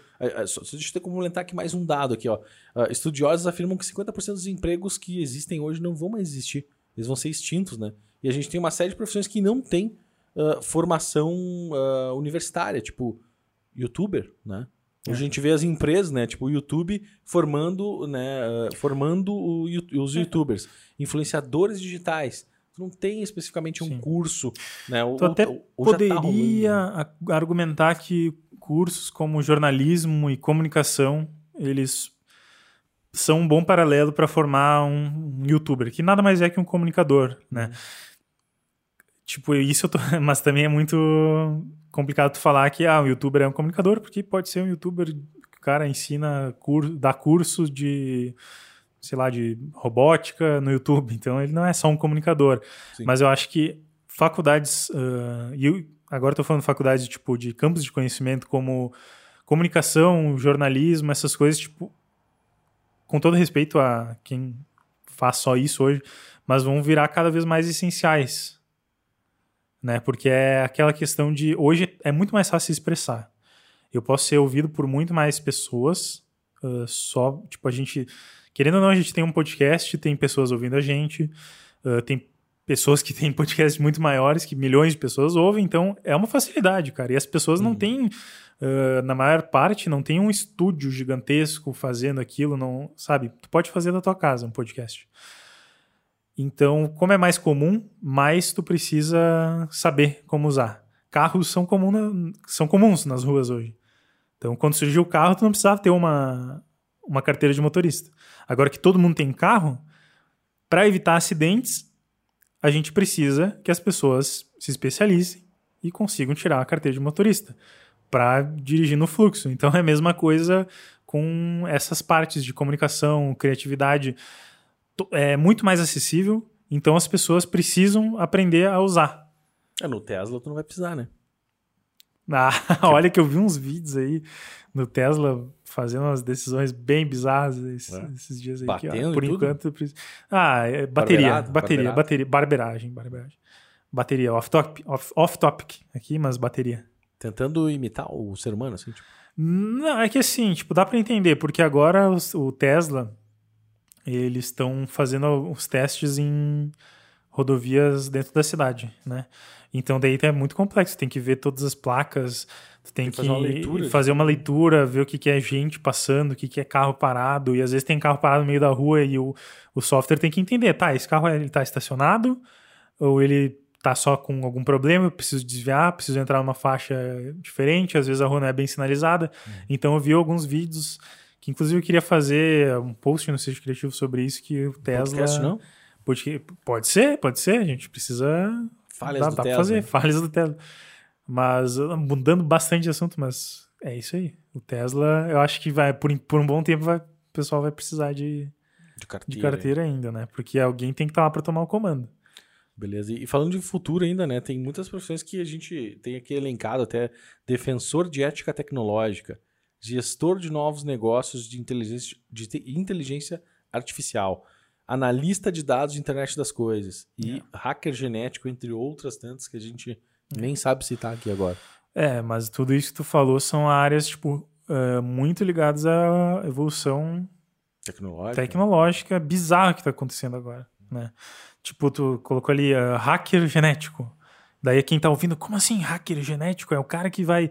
[SPEAKER 1] só, só deixa eu complementar aqui mais um dado aqui, ó. Ah, estudiosos afirmam que 50% dos empregos que existem hoje não vão mais existir. Eles vão ser extintos, né? E a gente tem uma série de profissões que não tem ah, formação universitária, tipo youtuber, né? Hoje a gente vê as empresas, né? Tipo o YouTube formando, né? formando o os youtubers, influenciadores digitais. Não tem especificamente um
[SPEAKER 2] Sim.
[SPEAKER 1] curso, né? O-
[SPEAKER 2] Tu até
[SPEAKER 1] o- o- já tá
[SPEAKER 2] poderia a- argumentar que cursos como jornalismo e comunicação, eles são um bom paralelo para formar um, youtuber, que nada mais é que um comunicador, né?
[SPEAKER 1] Uhum.
[SPEAKER 2] Tipo, isso tô, [laughs] mas também é muito complicado tu falar que ah, um youtuber é um comunicador, porque pode ser um youtuber que o cara ensina cur, dá cursos de sei lá, de robótica no YouTube, [laughs] então ele não é só um comunicador.
[SPEAKER 1] Sim.
[SPEAKER 2] Mas eu acho que faculdades, ah, e eu agora estou falando faculdades tipo de campos de conhecimento como comunicação, jornalismo, essas coisas, tipo, com todo respeito a quem faz só isso hoje, mas vão virar cada vez mais essenciais, né? Porque é aquela questão de hoje é muito mais fácil se expressar. Eu posso ser ouvido por muito mais pessoas, ah, só tipo a gente querendo ou não a gente tem um podcast, tem pessoas ouvindo a gente, ah, tem pessoas que [laughs] têm podcasts muito maiores que milhões de pessoas ouvem, então é uma facilidade, cara. E as pessoas não têm, uh, na maior parte, não tem um estúdio gigantesco fazendo aquilo, não, sabe? Tu pode fazer da tua casa um podcast. Então, como é mais comum, mais tu precisa saber como usar. Carros são, comum na- são comuns nas ruas hoje. Então, quando surgiu o carro, tu não precisava ter uma, uma carteira de motorista. Agora que todo mundo tem carro, para evitar acidentes, a gente precisa que as pessoas se especializem e consigam tirar a carteira de motorista para dirigir no fluxo. Então é a mesma coisa com essas partes de comunicação, criatividade. É muito mais acessível, então as pessoas precisam aprender a usar.
[SPEAKER 1] É, no Tesla tu não vai precisar, né?
[SPEAKER 2] Ah, [laughs] olha que eu vi uns vídeos aí no Tesla fazendo umas decisões bem bizarras esses,
[SPEAKER 1] É.
[SPEAKER 2] esses dias aí.
[SPEAKER 1] Batendo
[SPEAKER 2] que, ó, por enquanto. Ah, é bateria,
[SPEAKER 1] Barbeirado?
[SPEAKER 2] bateria,
[SPEAKER 1] Barbeirado?
[SPEAKER 2] bateria, barberagem, barberagem. Bateria, off-topic off, off topic aqui, mas bateria.
[SPEAKER 1] Tentando imitar o ser humano, assim, tipo.
[SPEAKER 2] Não, é que assim, tipo, dá pra entender, porque agora os- o Tesla, eles estão fazendo os testes em rodovias dentro da cidade, né? Então daí é muito complexo, tem que ver todas as placas, tem,
[SPEAKER 1] Tem que fazer uma leitura
[SPEAKER 2] fazer uma
[SPEAKER 1] disso.
[SPEAKER 2] leitura, ver o que, que é gente passando, o que, que é carro parado, e às vezes tem carro parado no meio da rua e o, o software tem que entender, tá, esse carro ele tá estacionado, ou ele tá só com algum problema, eu preciso desviar, preciso entrar numa faixa diferente, às vezes a rua não é bem sinalizada. Então eu vi alguns vídeos que inclusive eu queria fazer um post no sítio criativo sobre isso que o Tesla
[SPEAKER 1] Podcast, não?
[SPEAKER 2] Pode, pode ser, pode ser, a gente precisa
[SPEAKER 1] Falhas
[SPEAKER 2] dá,
[SPEAKER 1] do
[SPEAKER 2] dá pra
[SPEAKER 1] Tesla.
[SPEAKER 2] fazer, [laughs] falhas do Tesla. Mas mudando bastante de assunto, mas é isso aí. O Tesla, eu acho que vai por, por um bom tempo vai, o pessoal vai precisar de,
[SPEAKER 1] De carteira.
[SPEAKER 2] de carteira ainda, né? Porque alguém tem que estar lá para tomar o comando.
[SPEAKER 1] Beleza. E falando de futuro ainda, né? Tem muitas profissões que a gente tem aqui elencado até defensor de ética tecnológica, gestor de novos negócios de inteligência, de inteligência artificial, analista de dados de internet das coisas e é. hacker genético, entre outras tantas que a gente é. nem sabe citar aqui agora.
[SPEAKER 2] É, mas tudo isso que tu falou são áreas, tipo, uh, muito ligadas à evolução
[SPEAKER 1] tecnológica,
[SPEAKER 2] tecnológica bizarra que está acontecendo agora, né? Tipo, tu colocou ali uh, hacker genético. Daí quem tá ouvindo, como assim hacker genético? É o cara que vai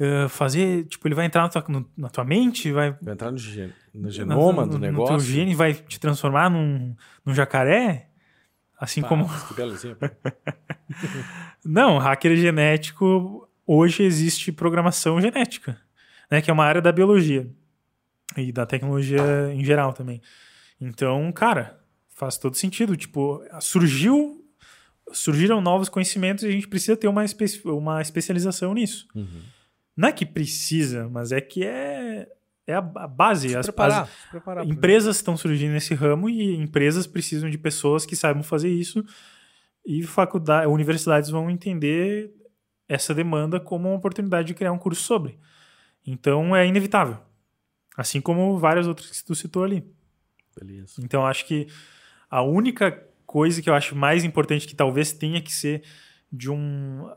[SPEAKER 2] uh, fazer, tipo, ele vai entrar na tua, no, na tua mente, vai...
[SPEAKER 1] Vai entrar no, gen no genoma no, do negócio. No
[SPEAKER 2] teu gene vai te transformar num, num jacaré? Assim Pá, como...
[SPEAKER 1] Que belo exemplo. [laughs]
[SPEAKER 2] Não, hacker genético, hoje existe programação genética, né? Que é uma área da biologia e da tecnologia em geral também. Então, cara, faz todo sentido. Tipo, surgiu, surgiram novos conhecimentos e a gente precisa ter uma, espe uma especialização nisso.
[SPEAKER 1] Uhum.
[SPEAKER 2] Não é que precisa, mas é que é, é a, base.
[SPEAKER 1] As, preparar, as
[SPEAKER 2] preparar empresas estão surgindo nesse ramo e empresas precisam de pessoas que saibam fazer isso e faculdade, universidades vão entender essa demanda como uma oportunidade de criar um curso sobre. Então é inevitável. Assim como várias outras que tu citou ali.
[SPEAKER 1] Beleza.
[SPEAKER 2] Então acho que a única coisa que eu acho mais importante que talvez tenha que ser de um,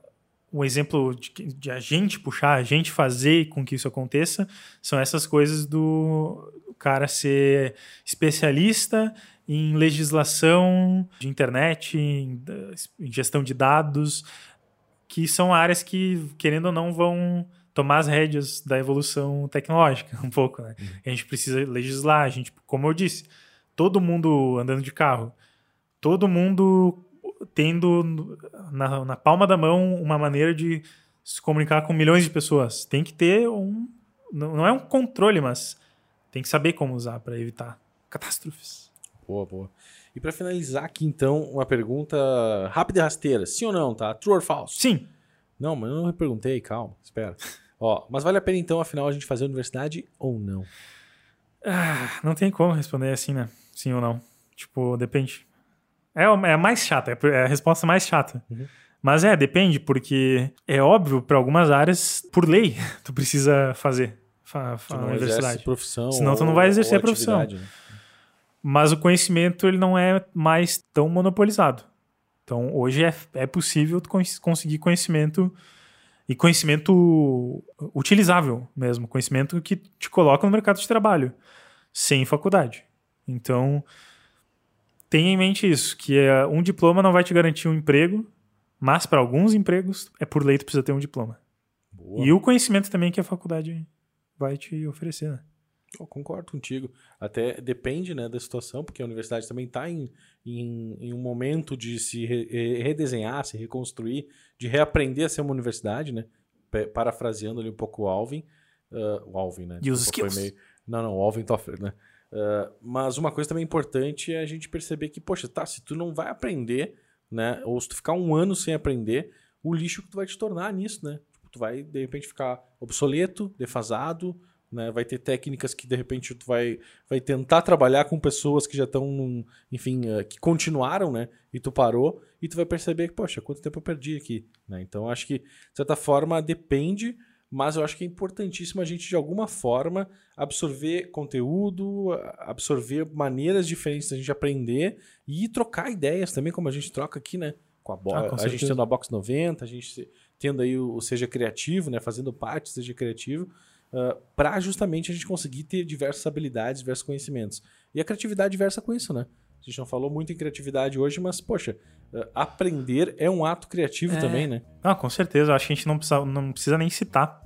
[SPEAKER 2] um exemplo de, de a gente puxar, a gente fazer com que isso aconteça, são essas coisas do cara ser especialista em legislação de internet, em, em gestão de dados, que são áreas que, querendo ou não, vão tomar as rédeas da evolução tecnológica um pouco, né? Uhum. A gente precisa legislar, a gente, como eu disse, todo mundo andando de carro, todo mundo tendo na, na palma da mão uma maneira de se comunicar com milhões de pessoas. Tem que ter um. Não é um controle, mas tem que saber como usar para evitar catástrofes.
[SPEAKER 1] Boa, boa. E para finalizar aqui, então, uma pergunta rápida e rasteira. Sim ou não, tá? True or false?
[SPEAKER 2] Sim.
[SPEAKER 1] Não, mas eu não perguntei, calma, espera. [laughs] Ó, mas vale a pena então, afinal, a gente fazer a universidade ou não?
[SPEAKER 2] Ah, não tem como responder assim, né? Sim ou não. Tipo, depende. É, é a mais chata, é, é a resposta mais chata. Uhum. Mas é, depende, porque é óbvio, para algumas áreas, por lei, [laughs] tu precisa fazer a, a
[SPEAKER 1] não universidade. profissão.
[SPEAKER 2] Senão tu não vai exercer a profissão. Né? Mas o conhecimento ele não é mais tão monopolizado. Então, hoje é, é possível tu conseguir conhecimento e conhecimento utilizável mesmo, conhecimento que te coloca no mercado de trabalho, sem faculdade. Então, tenha em mente isso, que é, um diploma não vai te garantir um emprego, mas para alguns empregos, é por lei tu precisa ter um diploma. Boa. E o conhecimento também que a faculdade vai te oferecer, né?
[SPEAKER 1] Eu concordo contigo. Até depende né, da situação, porque a universidade também está em, em, em, um momento de se re, redesenhar, se reconstruir, de reaprender a ser uma universidade, né? Parafraseando ali um pouco o Alvin. Uh, o Alvin, né?
[SPEAKER 2] E os skills.
[SPEAKER 1] Meio... Não, não, o Alvin Toffler, né? Uh, mas uma coisa também importante é a gente perceber que, poxa, tá, se tu não vai aprender, né? Ou se tu ficar um ano sem aprender, o lixo que tu vai te tornar nisso, né? Tipo, tu vai, de repente, ficar obsoleto, defasado, né? Vai ter técnicas que, de repente, tu vai, vai tentar trabalhar com pessoas que já estão, enfim, uh, que continuaram, né? E tu parou, e tu vai perceber que, poxa, quanto tempo eu perdi aqui, né? Então, acho que, de certa forma, depende mas eu acho que é importantíssimo a gente, de alguma forma, absorver conteúdo, absorver maneiras diferentes da gente aprender e trocar ideias também, como a gente troca aqui, né? Com a, bo ah, com a gente tendo a Box 90, a gente tendo aí o Seja Criativo, né? Fazendo parte do Seja Criativo, uh, ah, para justamente a gente conseguir ter diversas habilidades, diversos conhecimentos. E a criatividade versa com isso, né? A gente não falou muito em criatividade hoje, mas, poxa, aprender é um ato criativo é... também, né?
[SPEAKER 2] Ah, com certeza. Acho que a gente não precisa, não precisa nem citar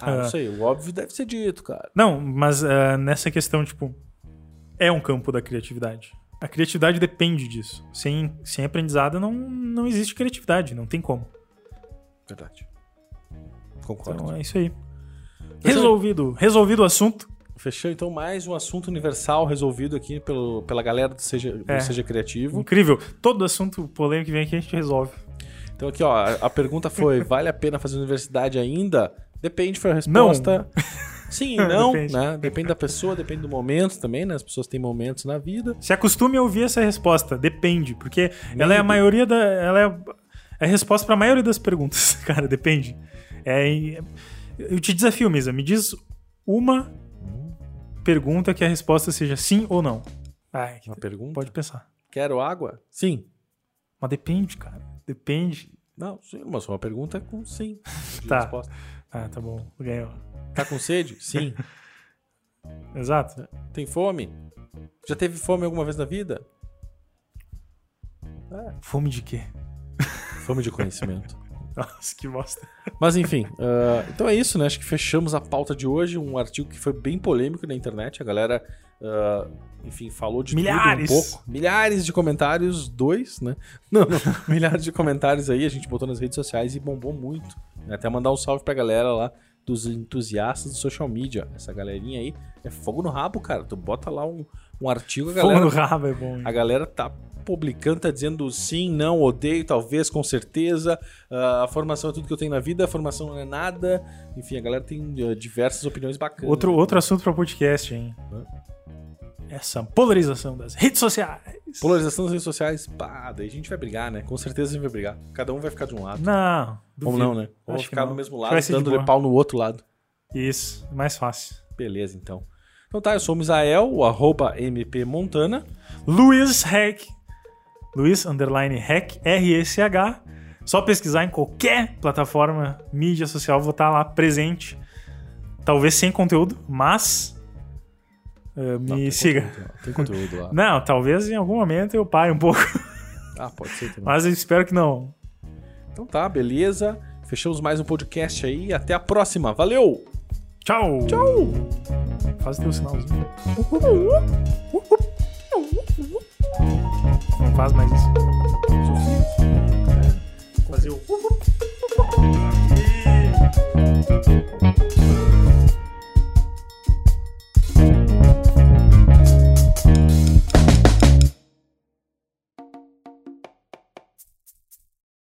[SPEAKER 1] ah, não ah. sei. O óbvio deve ser dito, cara.
[SPEAKER 2] Não, mas uh, nessa questão, tipo, é um campo da criatividade. A criatividade depende disso. Sem, sem aprendizado não, não existe criatividade, não tem como.
[SPEAKER 1] Verdade. Concordo. Então
[SPEAKER 2] é isso aí. Resolvido. Resolvido o assunto.
[SPEAKER 1] Fechou então mais um assunto universal resolvido aqui pelo, pela galera do Seja, do é. Seja Criativo.
[SPEAKER 2] Incrível. Todo assunto polêmico que vem aqui a gente resolve.
[SPEAKER 1] Então aqui, ó, a, a pergunta foi: [laughs] vale a pena fazer universidade ainda? Depende, foi a resposta. [laughs] Sim e não,
[SPEAKER 2] Depende.
[SPEAKER 1] né? Depende da pessoa, depende do momento também, né? As pessoas têm momentos na vida.
[SPEAKER 2] Se acostume a ouvir essa resposta. Depende, porque ela é a maioria da. Ela é a, é a resposta para a maioria das perguntas, [laughs] cara. Depende. É, eu te desafio, Misa. Me diz uma pergunta que a resposta seja sim ou não. Ai,
[SPEAKER 1] Uma pergunta.
[SPEAKER 2] pode pensar.
[SPEAKER 1] Quero água? Sim.
[SPEAKER 2] Mas depende, cara. Depende.
[SPEAKER 1] Não, sim, mas uma pergunta é com sim. [laughs]
[SPEAKER 2] Tá.
[SPEAKER 1] resposta.
[SPEAKER 2] Ah, tá bom. Ganhou.
[SPEAKER 1] Tá com sede? [laughs] Sim.
[SPEAKER 2] Exato.
[SPEAKER 1] Tem fome? Já teve fome alguma vez na vida?
[SPEAKER 2] Fome de quê?
[SPEAKER 1] Fome de conhecimento.
[SPEAKER 2] Nossa, que bosta.
[SPEAKER 1] Mas enfim, ah, então é isso, né? Acho que fechamos a pauta de hoje. Um artigo que foi bem polêmico na internet. A galera, ah, enfim, falou de
[SPEAKER 2] Milhares.
[SPEAKER 1] tudo um pouco. Milhares de comentários, dois, né? Não, não, [laughs] milhares de comentários aí. A gente botou nas redes sociais e bombou muito. né? Até mandar um salve pra galera lá dos entusiastas do social media. Essa galerinha aí é fogo no rabo, cara. Tu bota lá um, um artigo, a
[SPEAKER 2] Fogo
[SPEAKER 1] galera
[SPEAKER 2] no rabo é bom. hein?
[SPEAKER 1] a galera tá publicando, tá dizendo sim, não, odeio, talvez, com certeza. Ah, a formação é tudo que eu tenho na vida, a formação não é nada. Enfim, a galera tem eh, diversas opiniões bacanas.
[SPEAKER 2] Outro, outro assunto para podcast, hein? Essa polarização das redes sociais.
[SPEAKER 1] Polarização das redes sociais, pá, daí a gente vai brigar, né? Com certeza a gente vai brigar. Cada um vai ficar de um lado.
[SPEAKER 2] Não.
[SPEAKER 1] Ou
[SPEAKER 2] duvido.
[SPEAKER 1] não, né? Ou
[SPEAKER 2] Acho
[SPEAKER 1] ficar no mesmo lado, dando-lhe pau no outro lado.
[SPEAKER 2] Isso, mais fácil.
[SPEAKER 1] Beleza, então. Então tá, eu sou o Misael, o arroba mpmontana.
[SPEAKER 2] Luiz Hack. Luiz underline Hack, R-E-C-H. Só pesquisar em qualquer plataforma mídia social, vou estar lá presente. Talvez sem conteúdo, mas. eh, me
[SPEAKER 1] Não, tem
[SPEAKER 2] siga.
[SPEAKER 1] conteúdo Tem conteúdo lá. [laughs]
[SPEAKER 2] Não, talvez em algum momento eu pare um pouco,
[SPEAKER 1] Ah, pode ser também.
[SPEAKER 2] mas eu espero que não.
[SPEAKER 1] Então tá, beleza. Fechamos mais um podcast aí. Até a próxima. Valeu!
[SPEAKER 2] Tchau!
[SPEAKER 1] Tchau!
[SPEAKER 2] Faz teu sinalzinho faz mais isso. Fazer o.